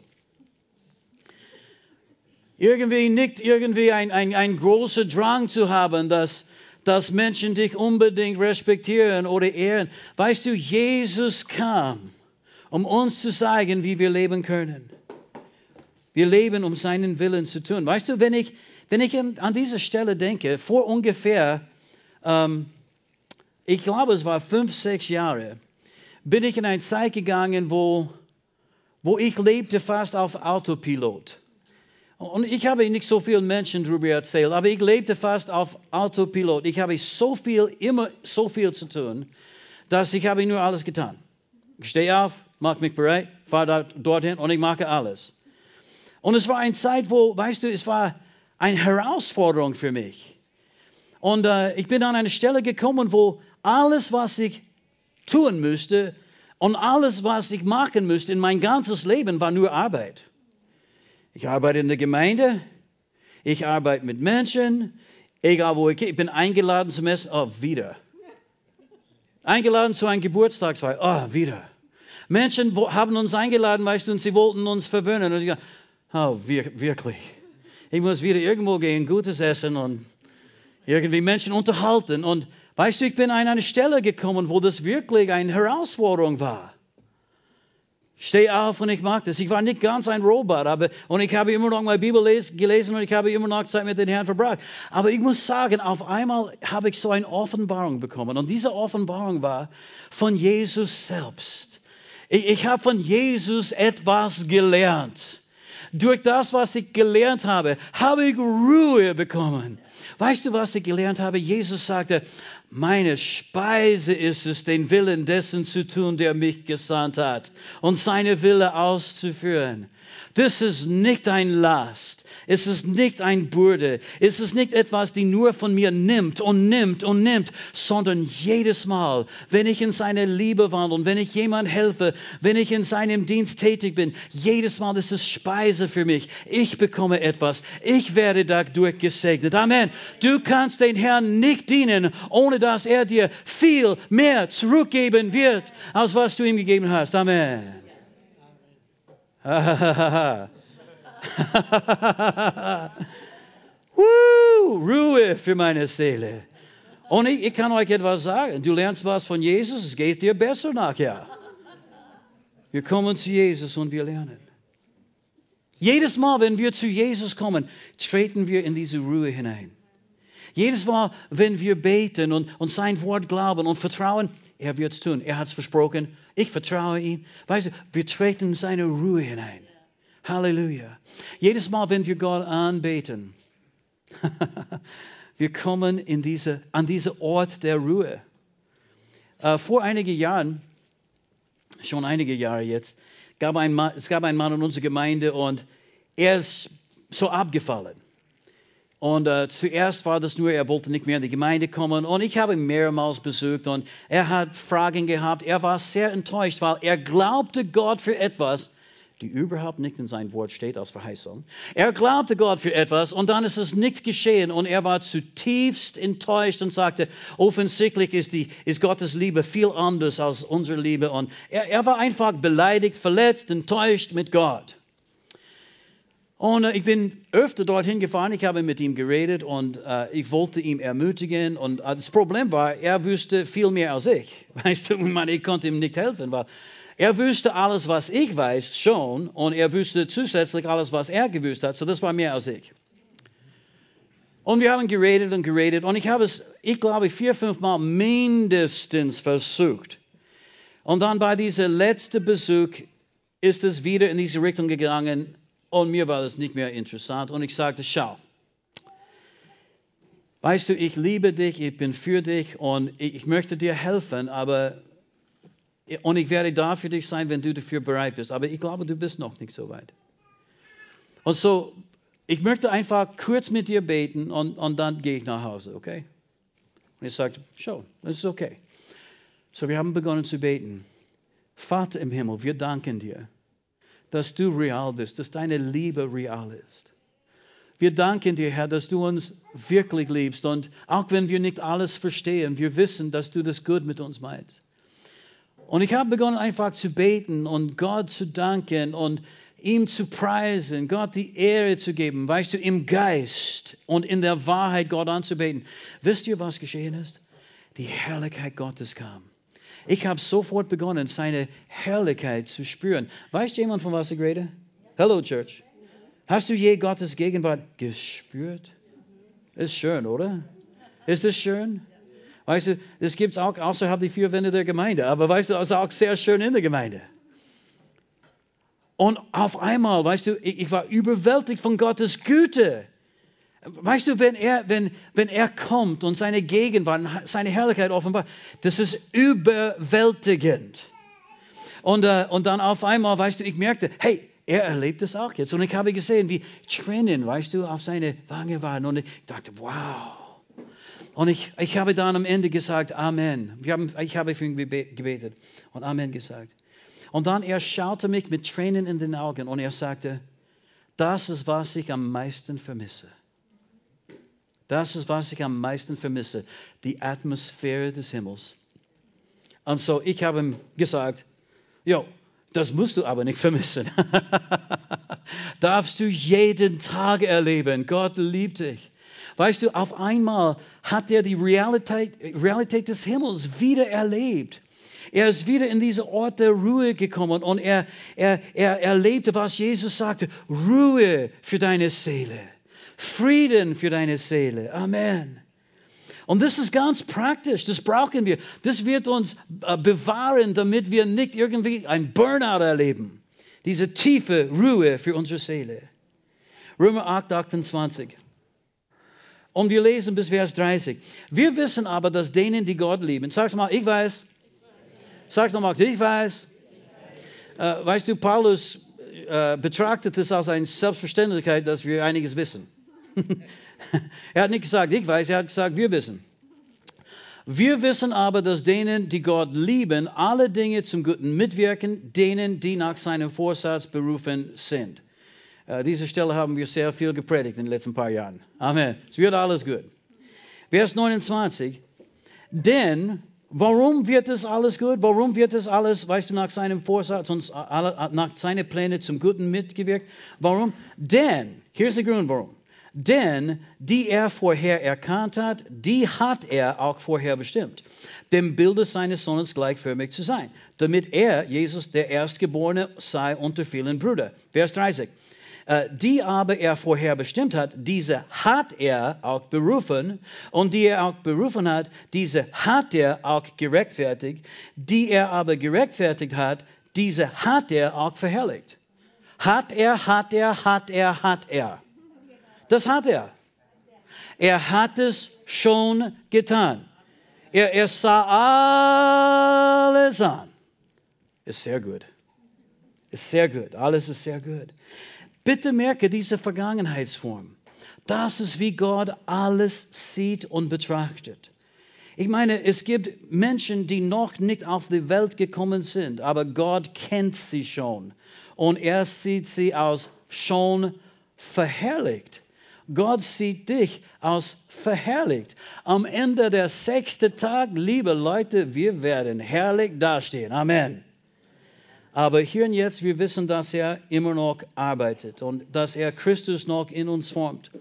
Irgendwie nicht irgendwie ein, ein, ein großer Drang zu haben, dass, dass Menschen dich unbedingt respektieren oder ehren. Weißt du, Jesus kam, um uns zu zeigen, wie wir leben können. Wir leben, um seinen Willen zu tun. Weißt du, wenn ich, wenn ich an diese Stelle denke, vor ungefähr, ähm, ich glaube, es war fünf, sechs Jahre, bin ich in eine Zeit gegangen, wo, wo ich lebte fast auf Autopilot. Und ich habe nicht so vielen Menschen darüber erzählt, aber ich lebte fast auf Autopilot. Ich habe so viel, immer so viel zu tun, dass ich habe nur alles getan. Ich stehe auf, mache mich bereit, fahre dorthin und ich mache alles. Und es war eine Zeit, wo, weißt du, es war eine Herausforderung für mich. Und äh, ich bin an eine Stelle gekommen, wo alles, was ich tun müsste und alles, was ich machen müsste in mein ganzes Leben, war nur Arbeit. Ich arbeite in der Gemeinde, ich arbeite mit Menschen, egal wo ich gehe. Ich bin eingeladen zum Essen, oh, wieder. Eingeladen zu einem Geburtstagsfeier, oh, wieder. Menschen haben uns eingeladen, weißt du, und sie wollten uns verwöhnen. Und ich oh, wirklich ich muss wieder irgendwo gehen, Gutes essen und irgendwie Menschen unterhalten. Und weißt du, ich bin an eine Stelle gekommen, wo das wirklich eine Herausforderung war. Ich stehe auf und ich mag das. Ich war nicht ganz ein Robot, aber und ich habe immer noch meine Bibel gelesen und ich habe immer noch Zeit mit den Herrn verbracht. Aber ich muss sagen, auf einmal habe ich so eine Offenbarung bekommen. Und diese Offenbarung war von Jesus selbst. Ich, ich habe von Jesus etwas gelernt. Durch das, was ich gelernt habe, habe ich Ruhe bekommen. Weißt du, was ich gelernt habe? Jesus sagte, meine Speise ist es, den Willen dessen zu tun, der mich gesandt hat und seine Wille auszuführen. Das ist nicht ein Last. Es ist nicht ein Bürde. Es ist nicht etwas, die nur von mir nimmt und nimmt und nimmt, sondern jedes Mal, wenn ich in seine Liebe wandle wenn ich jemand helfe, wenn ich in seinem Dienst tätig bin, jedes Mal ist es Speise für mich. Ich bekomme etwas. Ich werde dadurch gesegnet. Amen. Du kannst den Herrn nicht dienen, ohne dass er dir viel mehr zurückgeben wird, als was du ihm gegeben hast. Amen. Amen. Woo, Ruhe für meine Seele. Und ich, ich, kann euch etwas sagen. Du lernst was von Jesus, es geht dir besser nachher. Wir kommen zu Jesus und wir lernen. Jedes Mal, wenn wir zu Jesus kommen, treten wir in diese Ruhe hinein. Jedes Mal, wenn wir beten und, und sein Wort glauben und vertrauen, er wird es tun. Er hat es versprochen. Ich vertraue ihm. Weißt du, wir treten in seine Ruhe hinein. Halleluja. Jedes Mal, wenn wir Gott anbeten, wir kommen in diese, an diesen Ort der Ruhe. Äh, vor einigen Jahren, schon einige Jahre jetzt, gab ein Mann, es gab einen Mann in unserer Gemeinde und er ist so abgefallen. Und äh, zuerst war das nur, er wollte nicht mehr in die Gemeinde kommen. Und ich habe ihn mehrmals besucht und er hat Fragen gehabt. Er war sehr enttäuscht, weil er glaubte Gott für etwas, die überhaupt nicht in sein Wort steht als Verheißung. Er glaubte Gott für etwas und dann ist es nicht geschehen und er war zutiefst enttäuscht und sagte, offensichtlich ist, die, ist Gottes Liebe viel anders als unsere Liebe und er, er war einfach beleidigt, verletzt, enttäuscht mit Gott. Und äh, ich bin öfter dorthin gefahren, ich habe mit ihm geredet und äh, ich wollte ihn ermutigen. Und äh, das Problem war, er wüsste viel mehr als ich. Weißt du, ich, meine, ich konnte ihm nicht helfen, weil er wüsste alles, was ich weiß, schon. Und er wüsste zusätzlich alles, was er gewusst hat. So das war mehr als ich. Und wir haben geredet und geredet. Und ich habe es, ich glaube, vier, fünf Mal mindestens versucht. Und dann bei diesem letzten Besuch ist es wieder in diese Richtung gegangen. Und mir war das nicht mehr interessant. Und ich sagte, schau, weißt du, ich liebe dich, ich bin für dich und ich möchte dir helfen, aber und ich werde da für dich sein, wenn du dafür bereit bist. Aber ich glaube, du bist noch nicht so weit. Und so, ich möchte einfach kurz mit dir beten und, und dann gehe ich nach Hause, okay? Und ich sagte, schau, das ist okay. So, wir haben begonnen zu beten. Vater im Himmel, wir danken dir dass du real bist, dass deine Liebe real ist. Wir danken dir, Herr, dass du uns wirklich liebst und auch wenn wir nicht alles verstehen, wir wissen, dass du das gut mit uns meinst. Und ich habe begonnen einfach zu beten und Gott zu danken und ihm zu preisen, Gott die Ehre zu geben, weißt du, im Geist und in der Wahrheit Gott anzubeten. Wisst ihr, was geschehen ist? Die Herrlichkeit Gottes kam. Ich habe sofort begonnen, seine Herrlichkeit zu spüren. Weißt jemand, von was ich rede? Hello, Church. Hast du je Gottes Gegenwart gespürt? Ist schön, oder? Ist es schön? Weißt du, das gibt es auch außerhalb der vier Wände der Gemeinde. Aber weißt du, es ist auch sehr schön in der Gemeinde. Und auf einmal, weißt du, ich, ich war überwältigt von Gottes Güte. Weißt du, wenn er, wenn, wenn er kommt und seine Gegenwart, seine Herrlichkeit offenbart, das ist überwältigend. Und, äh, und dann auf einmal, weißt du, ich merkte, hey, er erlebt es auch jetzt. Und ich habe gesehen, wie Tränen, weißt du, auf seine Wange waren. Und ich dachte, wow. Und ich, ich habe dann am Ende gesagt, Amen. Wir haben, ich habe für ihn gebetet und Amen gesagt. Und dann er schaute mich mit Tränen in den Augen und er sagte, das ist, was ich am meisten vermisse. Das ist, was ich am meisten vermisse, die Atmosphäre des Himmels. Und so, ich habe ihm gesagt, jo, das musst du aber nicht vermissen. Darfst du jeden Tag erleben. Gott liebt dich. Weißt du, auf einmal hat er die Realität, Realität des Himmels wieder erlebt. Er ist wieder in diese Ort der Ruhe gekommen und er, er, er erlebte, was Jesus sagte. Ruhe für deine Seele. Frieden für deine Seele. Amen. Und das ist ganz praktisch, das brauchen wir. Das wird uns äh, bewahren, damit wir nicht irgendwie ein Burnout erleben. Diese tiefe Ruhe für unsere Seele. Römer 8, 28. Und wir lesen bis Vers 30. Wir wissen aber, dass denen, die Gott lieben, sag's mal, ich weiß. Sag's nochmal, ich weiß. Äh, weißt du, Paulus äh, betrachtet es als eine Selbstverständlichkeit, dass wir einiges wissen. er hat nicht gesagt, ich weiß, er hat gesagt, wir wissen. Wir wissen aber, dass denen, die Gott lieben, alle Dinge zum Guten mitwirken, denen, die nach seinem Vorsatz berufen sind. Äh, diese Stelle haben wir sehr viel gepredigt in den letzten paar Jahren. Amen. Es wird alles gut. Vers 29. Denn Warum wird es alles gut? Warum wird es alles, weißt du, nach seinem Vorsatz und nach seinen Plänen zum Guten mitgewirkt? Warum? Denn, hier ist der Grund, warum. Denn die er vorher erkannt hat, die hat er auch vorher bestimmt, dem Bilde seines Sohnes gleichförmig zu sein, damit er, Jesus, der Erstgeborene, sei unter vielen Brüdern. Vers 30. Äh, die aber er vorher bestimmt hat, diese hat er auch berufen und die er auch berufen hat, diese hat er auch gerechtfertigt, die er aber gerechtfertigt hat, diese hat er auch verherrlicht. Hat er, hat er, hat er, hat er. Das hat er. Er hat es schon getan. Er, er sah alles an. Ist sehr gut. Ist sehr gut. Alles ist sehr gut. Bitte merke diese Vergangenheitsform. Das ist, wie Gott alles sieht und betrachtet. Ich meine, es gibt Menschen, die noch nicht auf die Welt gekommen sind, aber Gott kennt sie schon. Und er sieht sie als schon verherrlicht. Gott sieht dich als verherrlicht. Am Ende der sechste Tag, liebe Leute, wir werden herrlich dastehen. Amen. Aber hier und jetzt, wir wissen, dass er immer noch arbeitet und dass er Christus noch in uns formt.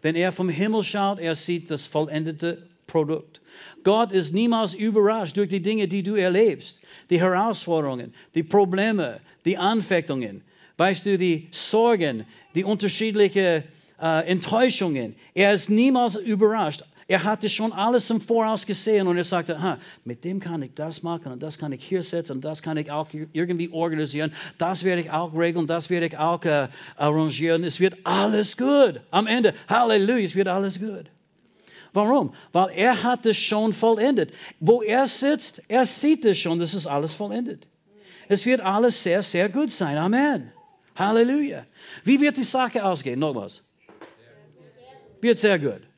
Wenn er vom Himmel schaut, er sieht das vollendete Produkt. Gott ist niemals überrascht durch die Dinge, die du erlebst, die Herausforderungen, die Probleme, die Anfechtungen, weißt du, die Sorgen, die unterschiedlichen äh, Enttäuschungen. Er ist niemals überrascht. Er hatte schon alles im Voraus gesehen und er sagte, Aha, mit dem kann ich das machen und das kann ich hier setzen und das kann ich auch irgendwie organisieren. Das werde ich auch regeln, das werde ich auch äh, arrangieren. Es wird alles gut. Am Ende, Halleluja, es wird alles gut. Warum? Weil er hat es schon vollendet. Wo er sitzt, er sieht es schon, das ist alles vollendet. Es wird alles sehr, sehr gut sein. Amen. Halleluja. Wie wird die Sache ausgehen? Nochmals. Wird sehr gut.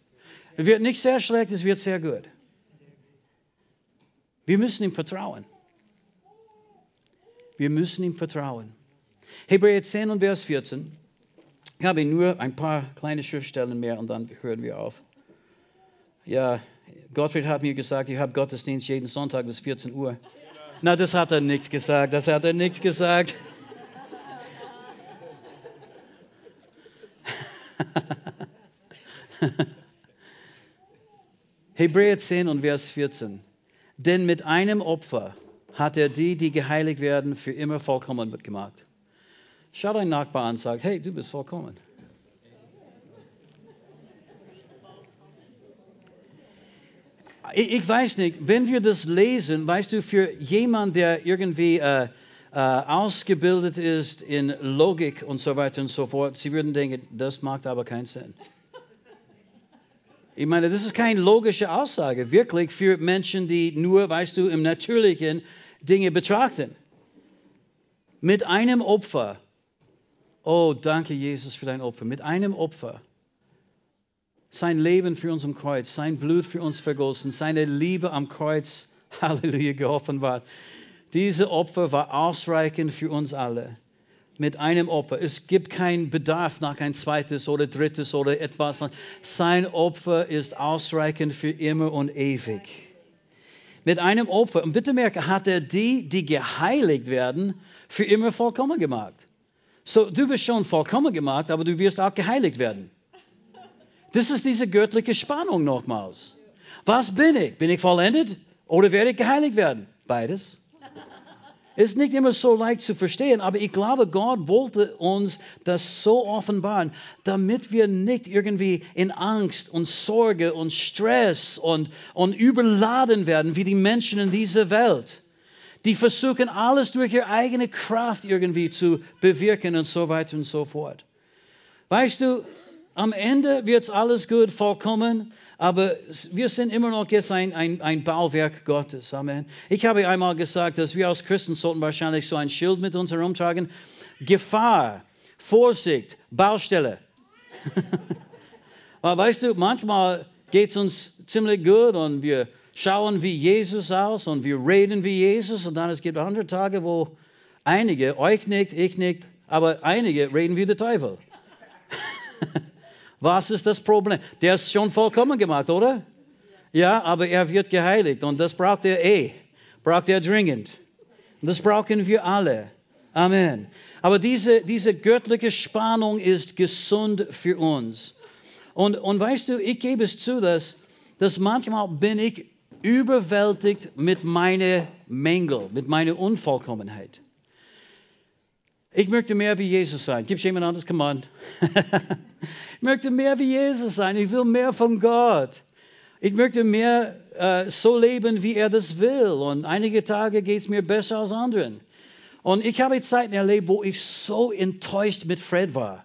Es wird nicht sehr schlecht, es wird sehr gut. Wir müssen ihm vertrauen. Wir müssen ihm vertrauen. Hebräer 10 und Vers 14. Ich habe nur ein paar kleine Schriftstellen mehr und dann hören wir auf. Ja, Gottfried hat mir gesagt, ich habe Gottesdienst jeden Sonntag bis 14 Uhr. Na, das hat er nicht gesagt, das hat er nicht gesagt. Hebräer 10 und Vers 14. Denn mit einem Opfer hat er die, die geheiligt werden, für immer vollkommen gemacht. Schau deinen Nachbar an und sag, hey, du bist vollkommen. Ich, ich weiß nicht, wenn wir das lesen, weißt du, für jemanden, der irgendwie äh, äh, ausgebildet ist in Logik und so weiter und so fort, sie würden denken, das macht aber keinen Sinn. Ich meine, das ist keine logische Aussage, wirklich für Menschen, die nur, weißt du, im Natürlichen Dinge betrachten. Mit einem Opfer, oh, danke Jesus für dein Opfer, mit einem Opfer, sein Leben für uns am Kreuz, sein Blut für uns vergossen, seine Liebe am Kreuz, Halleluja, geoffenbart. Diese Opfer war ausreichend für uns alle mit einem Opfer. Es gibt keinen Bedarf nach ein zweites oder drittes oder etwas. Sein Opfer ist ausreichend für immer und ewig. Mit einem Opfer. Und bitte merke, hat er die, die geheiligt werden, für immer vollkommen gemacht. So, du bist schon vollkommen gemacht, aber du wirst auch geheiligt werden. Das ist diese göttliche Spannung nochmals. Was bin ich? Bin ich vollendet oder werde ich geheiligt werden? Beides. Ist nicht immer so leicht zu verstehen, aber ich glaube, Gott wollte uns das so offenbaren, damit wir nicht irgendwie in Angst und Sorge und Stress und, und überladen werden wie die Menschen in dieser Welt. Die versuchen alles durch ihre eigene Kraft irgendwie zu bewirken und so weiter und so fort. Weißt du, am Ende wird alles gut, vollkommen. Aber wir sind immer noch jetzt ein, ein, ein Bauwerk Gottes. Amen. Ich habe einmal gesagt, dass wir als Christen sollten wahrscheinlich so ein Schild mit uns herumtragen. Gefahr, Vorsicht, Baustelle. Aber weißt du, manchmal geht es uns ziemlich gut und wir schauen wie Jesus aus und wir reden wie Jesus und dann es gibt andere Tage, wo einige, euch nicht, ich nicht, aber einige reden wie der Teufel. Was ist das Problem? Der ist schon vollkommen gemacht, oder? Ja, aber er wird geheiligt und das braucht er eh. Braucht er dringend. Und das brauchen wir alle. Amen. Aber diese, diese göttliche Spannung ist gesund für uns. Und, und weißt du, ich gebe es zu, dass, dass manchmal bin ich überwältigt mit meinen Mängel, mit meiner Unvollkommenheit. Ich möchte mehr wie Jesus sein. Gibt es jemand anderes? Come on. ich möchte mehr wie Jesus sein. Ich will mehr von Gott. Ich möchte mehr äh, so leben, wie er das will. Und einige Tage geht es mir besser als anderen. Und ich habe Zeiten erlebt, wo ich so enttäuscht mit Fred war.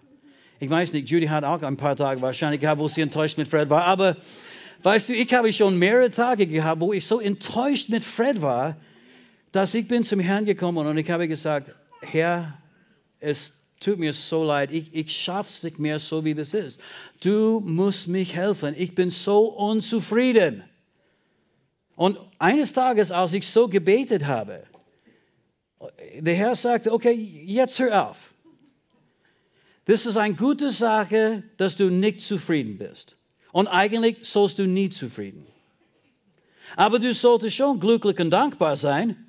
Ich weiß nicht, Judy hat auch ein paar Tage wahrscheinlich gehabt, wo sie enttäuscht mit Fred war. Aber weißt du, ich habe schon mehrere Tage gehabt, wo ich so enttäuscht mit Fred war, dass ich bin zum Herrn gekommen und ich habe gesagt, Herr, es tut mir so leid, ich, ich es nicht mehr so, wie das ist. Du musst mich helfen, ich bin so unzufrieden. Und eines Tages, als ich so gebetet habe, der Herr sagte, okay, jetzt hör auf. Das ist eine gute Sache, dass du nicht zufrieden bist. Und eigentlich sollst du nie zufrieden. Aber du solltest schon glücklich und dankbar sein,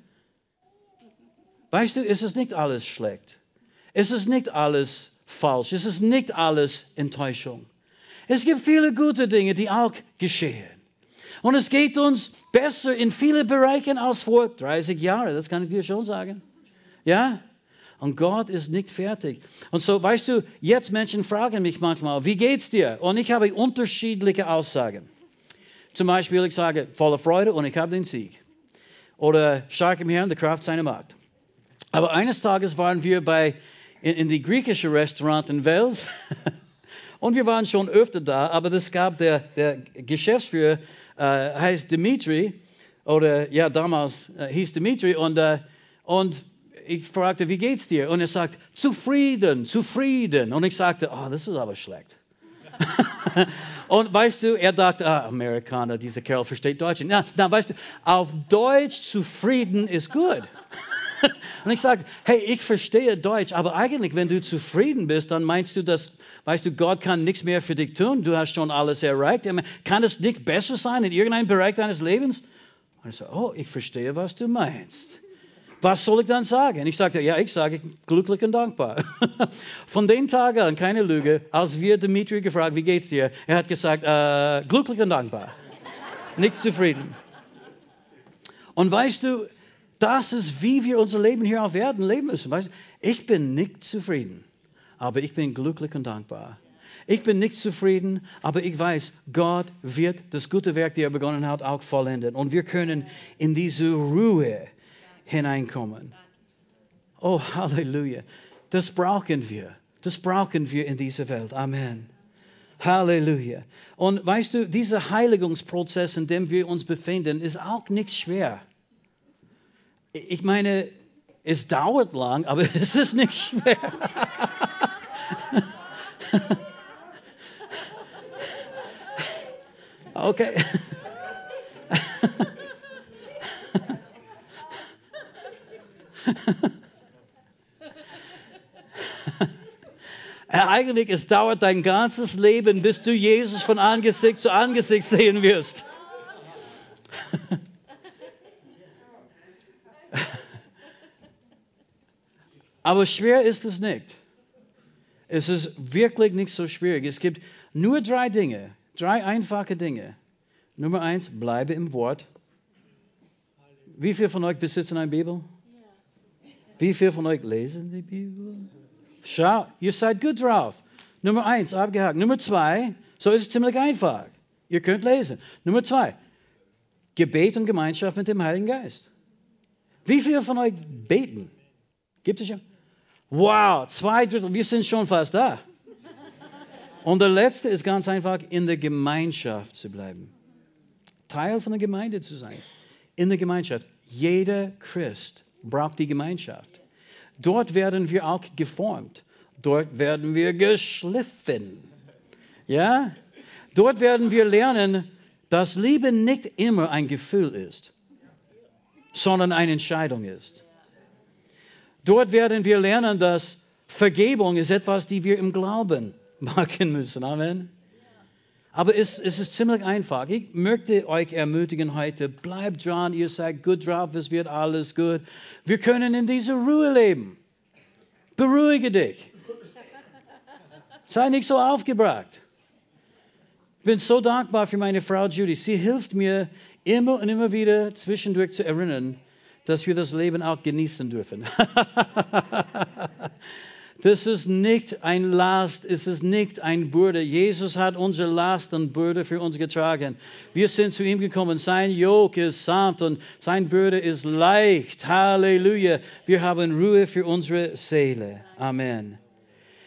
Weißt du, es ist nicht alles schlecht. Es ist nicht alles falsch. Es ist nicht alles Enttäuschung. Es gibt viele gute Dinge, die auch geschehen. Und es geht uns besser in vielen Bereichen als vor 30 Jahren. Das kann ich dir schon sagen. Ja? Und Gott ist nicht fertig. Und so, weißt du, jetzt Menschen fragen mich manchmal, wie geht's dir? Und ich habe unterschiedliche Aussagen. Zum Beispiel, ich sage, voller Freude und ich habe den Sieg. Oder stark im Herrn, der Kraft seiner Macht. Aber eines Tages waren wir bei, in, in die griechische Restaurant in Wels. und wir waren schon öfter da, aber es gab der, der Geschäftsführer, äh, heißt Dimitri, oder ja, damals äh, hieß Dimitri, und, äh, und ich fragte, wie geht's dir? Und er sagt, zufrieden, zufrieden. Und ich sagte, oh, das ist aber schlecht. und weißt du, er dachte, ah, Amerikaner, dieser Kerl versteht Deutsch. Na, na, weißt du, auf Deutsch zufrieden ist gut. und ich sagte, hey, ich verstehe Deutsch, aber eigentlich, wenn du zufrieden bist, dann meinst du, dass, weißt du, Gott kann nichts mehr für dich tun. Du hast schon alles erreicht. Kann es nicht besser sein in irgendeinem Bereich deines Lebens? Und ich so, oh, ich verstehe, was du meinst was soll ich dann sagen? Ich sagte, ja, ich sage glücklich und dankbar. Von dem Tag an, keine Lüge, als wir Dimitri gefragt, wie geht's dir? Er hat gesagt, äh, glücklich und dankbar. Nicht zufrieden. Und weißt du, das ist, wie wir unser Leben hier auf Erden leben müssen. Weißt ich bin nicht zufrieden, aber ich bin glücklich und dankbar. Ich bin nicht zufrieden, aber ich weiß, Gott wird das gute Werk, das er begonnen hat, auch vollenden. Und wir können in diese Ruhe hineinkommen. Oh, Halleluja. Das brauchen wir. Das brauchen wir in dieser Welt. Amen. Halleluja. Und weißt du, dieser Heiligungsprozess, in dem wir uns befinden, ist auch nicht schwer. Ich meine, es dauert lang, aber es ist nicht schwer. okay. Eigentlich, es dauert dein ganzes Leben, bis du Jesus von Angesicht zu Angesicht sehen wirst. Aber schwer ist es nicht. Es ist wirklich nicht so schwierig. Es gibt nur drei Dinge, drei einfache Dinge. Nummer eins, bleibe im Wort. Wie viele von euch besitzen eine Bibel? Wie viele von euch lesen die Bibel? Schau, ihr seid gut drauf. Nummer eins, abgehakt. Nummer zwei, so ist es ziemlich einfach. Ihr könnt lesen. Nummer zwei, Gebet und Gemeinschaft mit dem Heiligen Geist. Wie viele von euch beten? Gibt es ja? Wow, zwei Drittel, wir sind schon fast da. Und der letzte ist ganz einfach, in der Gemeinschaft zu bleiben. Teil von der Gemeinde zu sein. In der Gemeinschaft. Jeder Christ braucht die Gemeinschaft. Dort werden wir auch geformt. Dort werden wir geschliffen. Ja? Dort werden wir lernen, dass Liebe nicht immer ein Gefühl ist, sondern eine Entscheidung ist. Dort werden wir lernen, dass Vergebung ist etwas, die wir im Glauben machen müssen. Amen. Aber es, es, ist ziemlich einfach. Ich möchte euch ermutigen heute, bleibt dran, ihr seid gut drauf, es wird alles gut. Wir können in dieser Ruhe leben. Beruhige dich. Sei nicht so aufgebracht. Ich bin so dankbar für meine Frau Judy. Sie hilft mir immer und immer wieder zwischendurch zu erinnern, dass wir das Leben auch genießen dürfen. Das ist nicht ein Last, es ist nicht ein Bürde. Jesus hat unsere Last und Bürde für uns getragen. Wir sind zu ihm gekommen. Sein Jog ist sanft und sein Bürde ist leicht. Halleluja. Wir haben Ruhe für unsere Seele. Amen.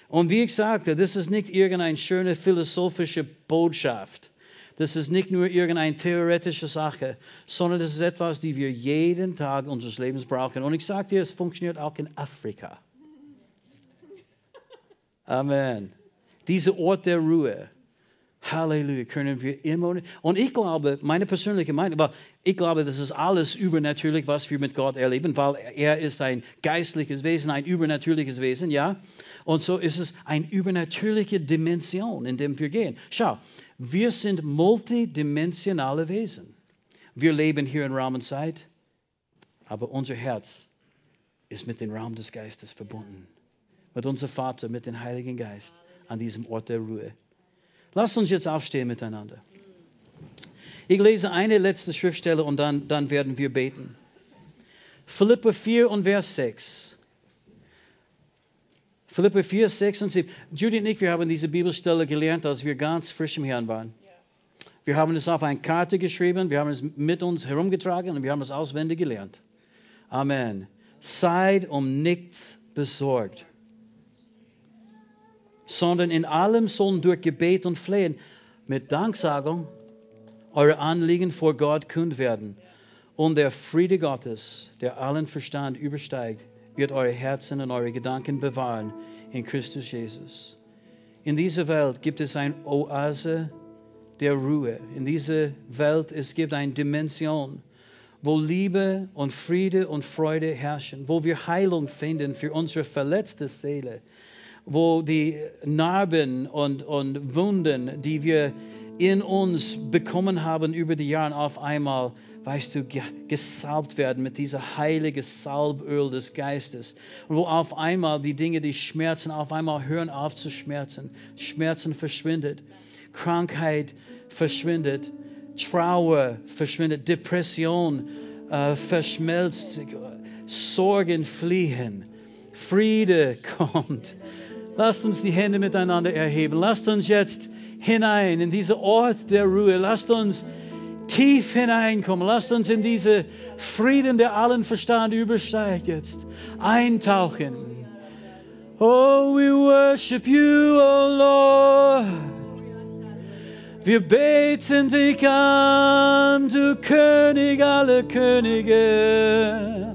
Und wie ich sagte, das ist nicht irgendeine schöne philosophische Botschaft. Das ist nicht nur irgendeine theoretische Sache, sondern das ist etwas, die wir jeden Tag unseres Lebens brauchen. Und ich sage dir, es funktioniert auch in Afrika. Amen. Dieser Ort der Ruhe. Halleluja, können wir immer. Und ich glaube, meine persönliche Meinung, aber ich glaube, das ist alles übernatürlich, was wir mit Gott erleben, weil er ist ein geistliches Wesen, ein übernatürliches Wesen, ja. Und so ist es eine übernatürliche Dimension, in der wir gehen. Schau, wir sind multidimensionale Wesen. Wir leben hier in Raum und Zeit, aber unser Herz ist mit dem Raum des Geistes verbunden. Mit unserem Vater, mit dem Heiligen Geist an diesem Ort der Ruhe. Lasst uns jetzt aufstehen miteinander. Ich lese eine letzte Schriftstelle und dann, dann werden wir beten. Philippa 4 und Vers 6. Philippa 4, 6 und 7. Judy und ich, wir haben diese Bibelstelle gelernt, als wir ganz frisch im Herrn waren. Wir haben es auf eine Karte geschrieben, wir haben es mit uns herumgetragen und wir haben es auswendig gelernt. Amen. Seid um nichts besorgt, sondern in allem sollen durch Gebet und Flehen mit Danksagung eure Anliegen vor Gott kund werden. Und der Friede Gottes, der allen Verstand übersteigt, wird eure Herzen und eure Gedanken bewahren in Christus Jesus. In dieser Welt gibt es eine Oase der Ruhe. In dieser Welt es gibt eine Dimension, wo Liebe und Friede und Freude herrschen, wo wir Heilung finden für unsere verletzte Seele, wo die Narben und, und Wunden, die wir in uns bekommen haben über die Jahre, auf einmal weißt du, gesalbt werden mit dieser heiligen Salböl des Geistes. Und wo auf einmal die Dinge, die schmerzen, auf einmal hören auf zu schmerzen. Schmerzen verschwindet. Krankheit verschwindet. Trauer verschwindet. Depression äh, verschmelzt. Sorgen fliehen. Friede kommt. Lasst uns die Hände miteinander erheben. Lasst uns jetzt hinein in diesen Ort der Ruhe. Lasst uns tief hineinkommen. Lasst uns in diese Frieden, der allen Verstand übersteigt, jetzt eintauchen. Oh, we worship you, oh Lord. Wir beten dich an, du König aller Könige.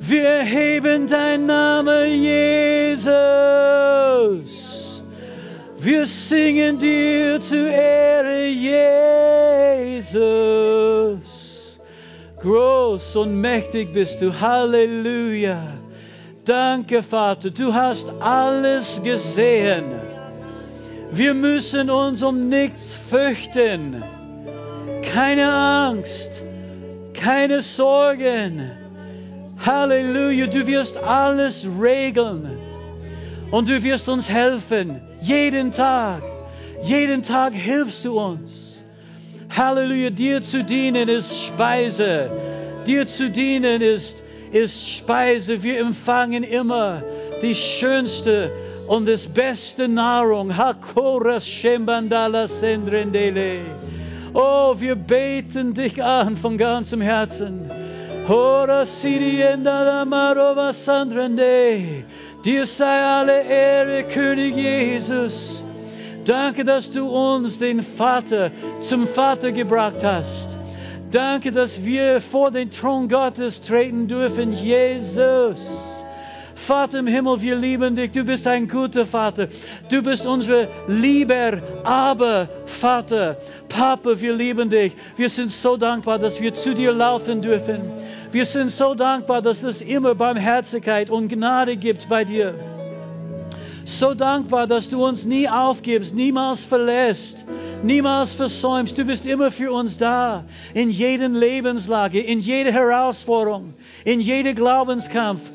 Wir heben dein Name, Jesus. Wir singen dir zu Ehre, Jesus. Groß und mächtig bist du. Halleluja. Danke, Vater. Du hast alles gesehen. Wir müssen uns um nichts fürchten. Keine Angst. Keine Sorgen. Halleluja. Du wirst alles regeln. Und du wirst uns helfen. Jeden Tag. Jeden Tag hilfst du uns. Halleluja, dir zu dienen ist Speise. Dir zu dienen ist, ist Speise. Wir empfangen immer die schönste und das beste Nahrung. Oh, wir beten dich an von ganzem Herzen. Dir sei alle Ehre, König Jesus. Danke, dass du uns den Vater zum Vater gebracht hast. Danke, dass wir vor den Thron Gottes treten dürfen, Jesus. Vater im Himmel, wir lieben dich. Du bist ein guter Vater. Du bist unser lieber, aber Vater. Papa, wir lieben dich. Wir sind so dankbar, dass wir zu dir laufen dürfen. Wir sind so dankbar, dass es immer Barmherzigkeit und Gnade gibt bei dir. So dankbar, dass du uns nie aufgibst, niemals verlässt, niemals versäumst. Du bist immer für uns da, in jeder Lebenslage, in jeder Herausforderung, in jedem Glaubenskampf.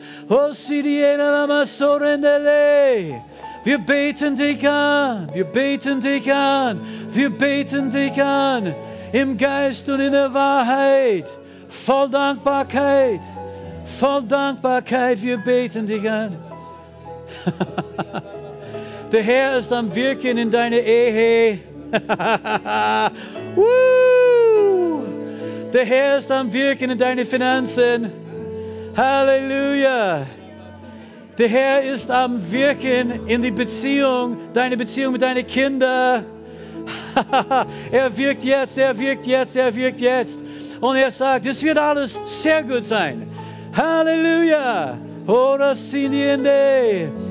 Wir beten dich an, wir beten dich an, wir beten dich an, im Geist und in der Wahrheit, voll Dankbarkeit, voll Dankbarkeit, wir beten dich an. Der Herr ist am Wirken in deiner Ehe. Der Herr ist am Wirken in deinen Finanzen. Halleluja. Der Herr ist am Wirken in die Beziehung, deine Beziehung mit deinen Kindern. er wirkt jetzt, er wirkt jetzt, er wirkt jetzt. Und er sagt, es wird alles sehr gut sein. Halleluja.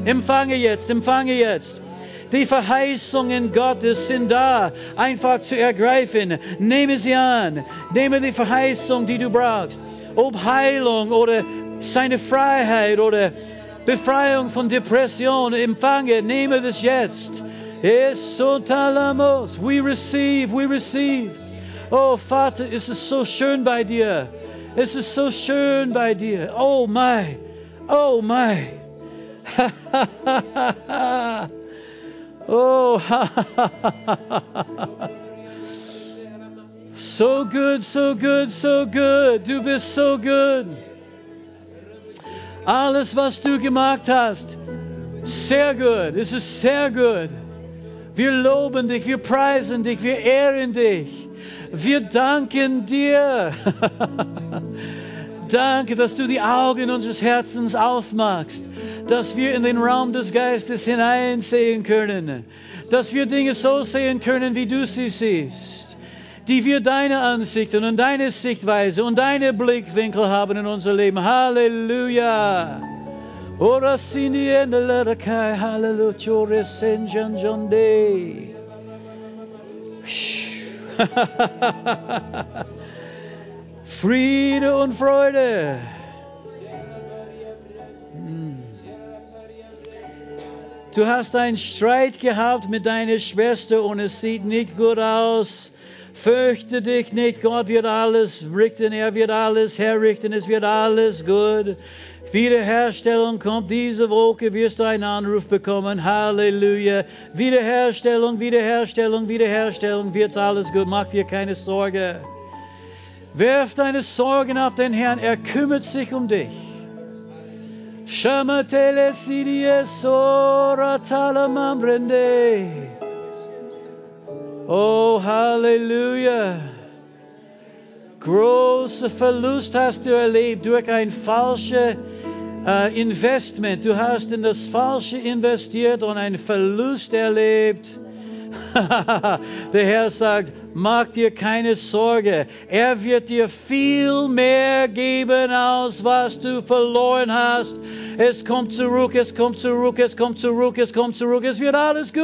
Empfange jetzt, empfange jetzt. Die Verheißungen Gottes sind da, einfach zu ergreifen. Nehme sie an. Nehme die Verheißung, die du brauchst. Ob Heilung oder seine Freiheit oder Befreiung von Depression. Empfange, nehme das jetzt. Esotalamos. We receive, we receive. Oh Vater, es ist so schön bei dir. Es ist so schön bei dir. Oh mein. Oh my. oh. so good, so good, so good. Du bist so good. Alles, was du gemacht hast, sehr gut. Es ist sehr gut. Wir loben dich, wir preisen dich, wir ehren dich. Wir danken dir. Danke, dass du die Augen unseres Herzens aufmachst, dass wir in den Raum des Geistes hineinsehen können, dass wir Dinge so sehen können, wie du sie siehst, die wir deine Ansichten und deine Sichtweise und deine Blickwinkel haben in unser Leben. Halleluja. Ora Friede und Freude. Hm. Du hast einen Streit gehabt mit deiner Schwester und es sieht nicht gut aus. Fürchte dich nicht, Gott wird alles richten, er wird alles herrichten, es wird alles gut. Wiederherstellung kommt diese Woche, wirst du einen Anruf bekommen. Halleluja. Wiederherstellung, Wiederherstellung, Wiederherstellung, wird alles gut. Mach dir keine Sorge. Werf deine Sorgen auf den Herrn, er kümmert sich um dich. Oh, Halleluja. Große Verlust hast du erlebt durch ein falsches äh, Investment. Du hast in das Falsche investiert und einen Verlust erlebt. Der Herr sagt, mach dir keine Sorge. Er wird dir viel mehr geben, als was du verloren hast. Es kommt zurück, es kommt zurück, es kommt zurück, es kommt zurück. Es wird alles gut.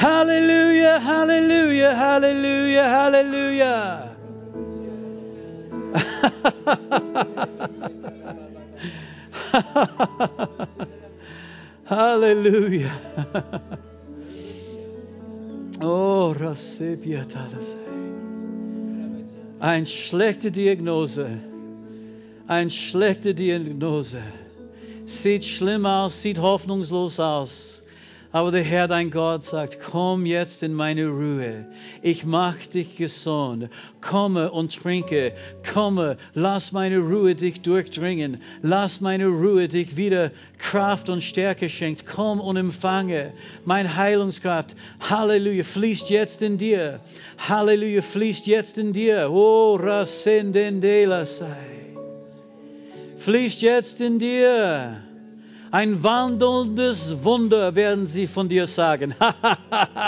Halleluja, Halleluja, Halleluja, Halleluja. Halleluja. Oh, Eine schlechte Diagnose. Eine schlechte Diagnose. Sieht schlimm aus, sieht hoffnungslos aus. Aber der Herr, dein Gott, sagt, komm jetzt in meine Ruhe. Ich mach dich gesund. Komme und trinke. Komme, lass meine Ruhe dich durchdringen. Lass meine Ruhe dich wieder Kraft und Stärke schenkt. Komm und empfange. Mein Heilungskraft, Halleluja, fließt jetzt in dir. Halleluja, fließt jetzt in dir. Oh, rasendendela sei. Fließt jetzt in dir. Ein wandelndes Wunder werden sie von dir sagen.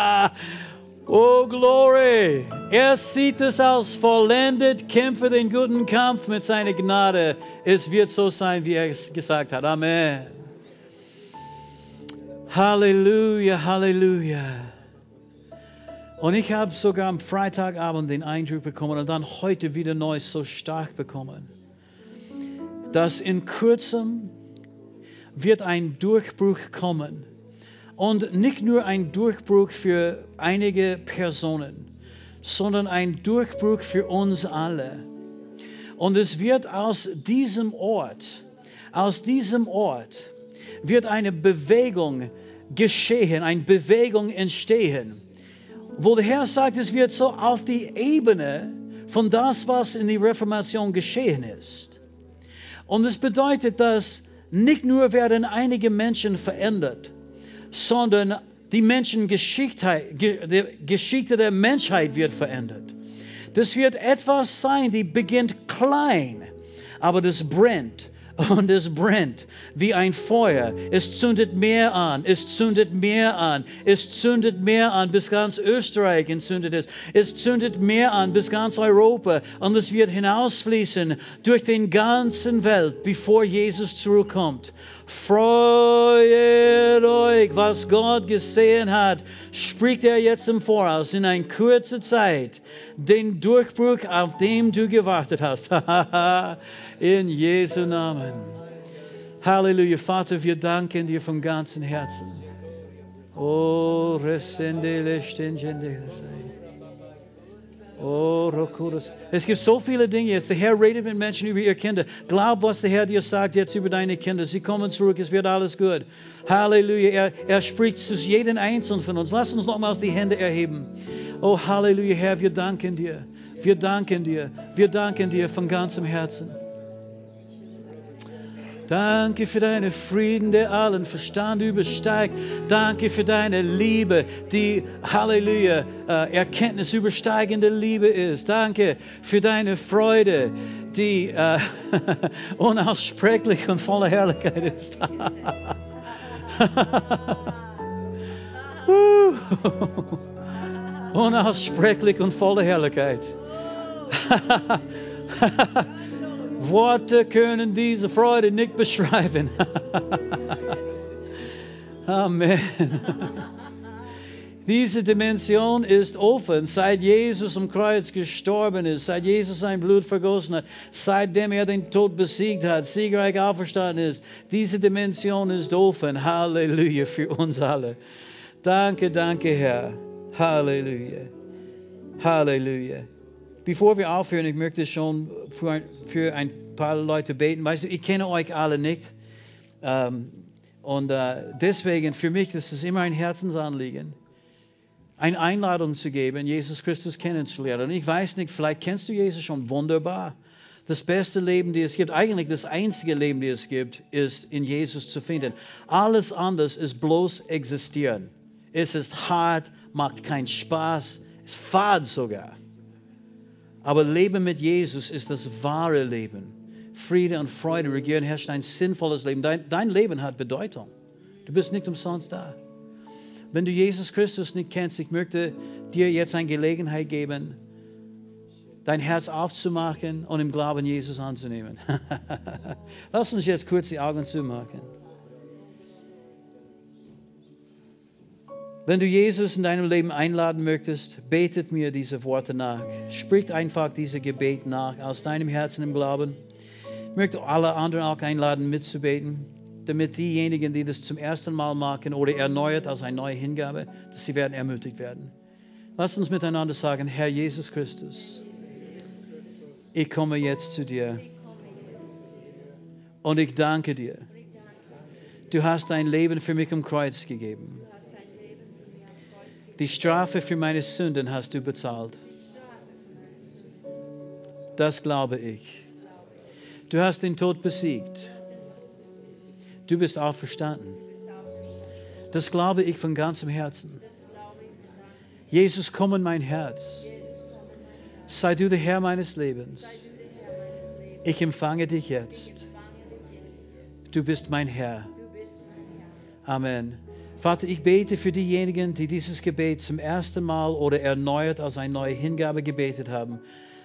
oh Glory! Er sieht es als vollendet, kämpfe den guten Kampf mit seiner Gnade. Es wird so sein, wie er es gesagt hat. Amen. Halleluja, Halleluja. Und ich habe sogar am Freitagabend den Eindruck bekommen und dann heute wieder neu so stark bekommen, dass in kurzem wird ein Durchbruch kommen. Und nicht nur ein Durchbruch für einige Personen, sondern ein Durchbruch für uns alle. Und es wird aus diesem Ort, aus diesem Ort wird eine Bewegung geschehen, eine Bewegung entstehen, wo der Herr sagt, es wird so auf die Ebene von das, was in der Reformation geschehen ist. Und es bedeutet, dass nicht nur werden einige Menschen verändert, sondern die Menschengeschichte Geschichte der Menschheit wird verändert. Das wird etwas sein, die beginnt klein, aber das brennt und es brennt wie ein Feuer. Es zündet mehr an, es zündet mehr an, es zündet mehr an, bis ganz Österreich entzündet ist. Es zündet mehr an, bis ganz Europa und es wird hinausfließen durch den ganzen Welt, bevor Jesus zurückkommt. Freut euch, was Gott gesehen hat, spricht er jetzt im Voraus in einer kurzen Zeit den Durchbruch, auf den du gewartet hast. in Jesu Namen. Halleluja, Vater, wir danken dir vom ganzen Herzen. Oh, resendele stengendele sei. Oh, Rokuros. Es gibt so viele Dinge jetzt. Der Herr redet mit Menschen über ihre Kinder. Glaub, was der Herr dir sagt jetzt über deine Kinder. Sie kommen zurück, es wird alles gut. Halleluja. Er, er spricht zu jedem Einzelnen von uns. Lass uns nochmals die Hände erheben. Oh, Halleluja, Herr, wir danken dir. Wir danken dir. Wir danken dir von ganzem Herzen. Danke für deinen Frieden, der allen Verstand übersteigt. Danke für deine Liebe, die, Halleluja, äh, Erkenntnis übersteigende Liebe ist. Danke für deine Freude, die äh, unaussprechlich und voller Herrlichkeit ist. unaussprechlich und voller Herrlichkeit. Worte können diese Freude nicht beschreiben. Amen. Diese Dimension ist offen, seit Jesus am Kreuz gestorben ist, seit Jesus sein Blut vergossen hat, seitdem er den Tod besiegt hat, siegreich auferstanden ist. Diese Dimension ist offen. Halleluja für uns alle. Danke, danke, Herr. Halleluja. Halleluja. Bevor wir aufhören, ich möchte schon für ein, für ein paar Leute beten. Weißt du, ich kenne euch alle nicht. Ähm, und äh, deswegen, für mich ist es immer ein Herzensanliegen, eine Einladung zu geben, Jesus Christus kennenzulernen. Und ich weiß nicht, vielleicht kennst du Jesus schon wunderbar. Das beste Leben, das es gibt, eigentlich das einzige Leben, das es gibt, ist in Jesus zu finden. Alles andere ist bloß existieren. Es ist hart, macht keinen Spaß, es fad sogar. Aber Leben mit Jesus ist das wahre Leben. Friede und Freude regieren, herrscht ein sinnvolles Leben. Dein, dein Leben hat Bedeutung. Du bist nicht umsonst da. Wenn du Jesus Christus nicht kennst, ich möchte dir jetzt eine Gelegenheit geben, dein Herz aufzumachen und im Glauben Jesus anzunehmen. Lass uns jetzt kurz die Augen zumachen. Wenn du Jesus in deinem Leben einladen möchtest, betet mir diese Worte nach. Sprich einfach diese Gebet nach aus deinem Herzen im Glauben. Ich möchte alle anderen auch einladen, mitzubeten, damit diejenigen, die das zum ersten Mal machen oder erneuert als eine neue Hingabe, dass sie werden ermutigt werden. Lass uns miteinander sagen, Herr Jesus Christus, ich komme jetzt zu dir und ich danke dir. Du hast dein Leben für mich am Kreuz gegeben. Die Strafe für meine Sünden hast du bezahlt. Das glaube ich. Du hast den Tod besiegt. Du bist auferstanden. Das glaube ich von ganzem Herzen. Jesus, komm in mein Herz. Sei du der Herr meines Lebens. Ich empfange dich jetzt. Du bist mein Herr. Amen. Vater, ich bete für diejenigen, die dieses Gebet zum ersten Mal oder erneuert als eine neue Hingabe gebetet haben.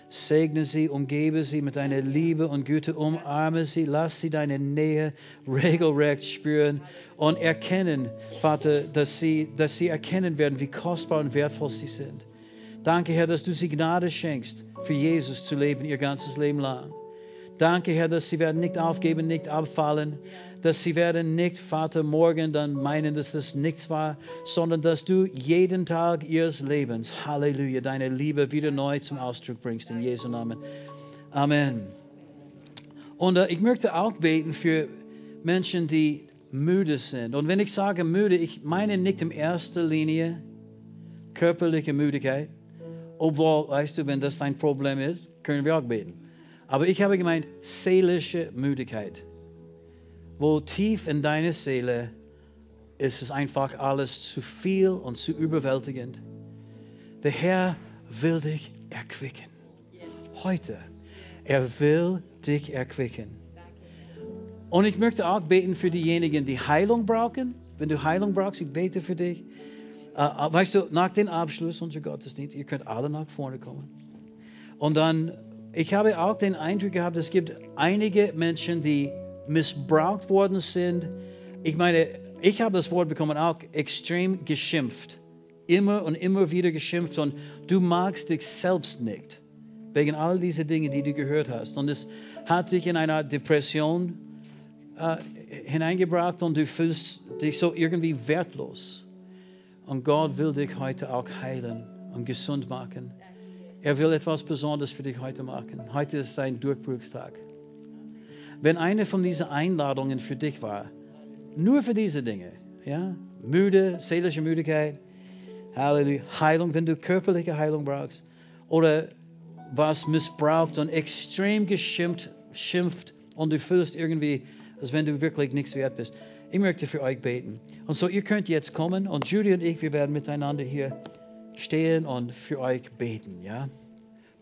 Segne sie, umgebe sie mit deiner Liebe und Güte, umarme sie, lass sie deine Nähe regelrecht spüren und erkennen, Vater, dass sie, dass sie erkennen werden, wie kostbar und wertvoll sie sind. Danke, Herr, dass du sie Gnade schenkst, für Jesus zu leben, ihr ganzes Leben lang. Danke, Herr, dass sie werden nicht aufgeben, nicht abfallen, dass sie werden nicht, Vater, morgen dann meinen, dass das nichts war, sondern dass du jeden Tag ihres Lebens, Halleluja, deine Liebe wieder neu zum Ausdruck bringst, in Jesu Namen. Amen. Und äh, ich möchte auch beten für Menschen, die müde sind. Und wenn ich sage müde, ich meine nicht in erster Linie körperliche Müdigkeit, obwohl, weißt du, wenn das dein Problem ist, können wir auch beten. Aber ich habe gemeint, seelische Müdigkeit wo tief in deiner Seele ist es einfach alles zu viel und zu überwältigend. Der Herr will dich erquicken. Heute. Er will dich erquicken. Und ich möchte auch beten für diejenigen, die Heilung brauchen. Wenn du Heilung brauchst, ich bete für dich. Uh, weißt du, nach dem Abschluss unserer Gottesdienst, ihr könnt alle nach vorne kommen. Und dann, ich habe auch den Eindruck gehabt, es gibt einige Menschen, die missbraucht worden sind. Ich meine, ich habe das Wort bekommen, auch extrem geschimpft. Immer und immer wieder geschimpft und du magst dich selbst nicht. Wegen all dieser Dinge, die du gehört hast. Und es hat dich in eine Depression äh, hineingebracht und du fühlst dich so irgendwie wertlos. Und Gott will dich heute auch heilen und gesund machen. Er will etwas Besonderes für dich heute machen. Heute ist sein Durchbruchstag. Wenn eine von diesen Einladungen für dich war, nur für diese Dinge, ja, müde, seelische Müdigkeit, Halleluja, Heilung, wenn du körperliche Heilung brauchst, oder was missbraucht und extrem geschimpft schimpft und du fühlst irgendwie, als wenn du wirklich nichts wert bist. Ich möchte für euch beten. Und so, ihr könnt jetzt kommen und Judy und ich, wir werden miteinander hier stehen und für euch beten, ja.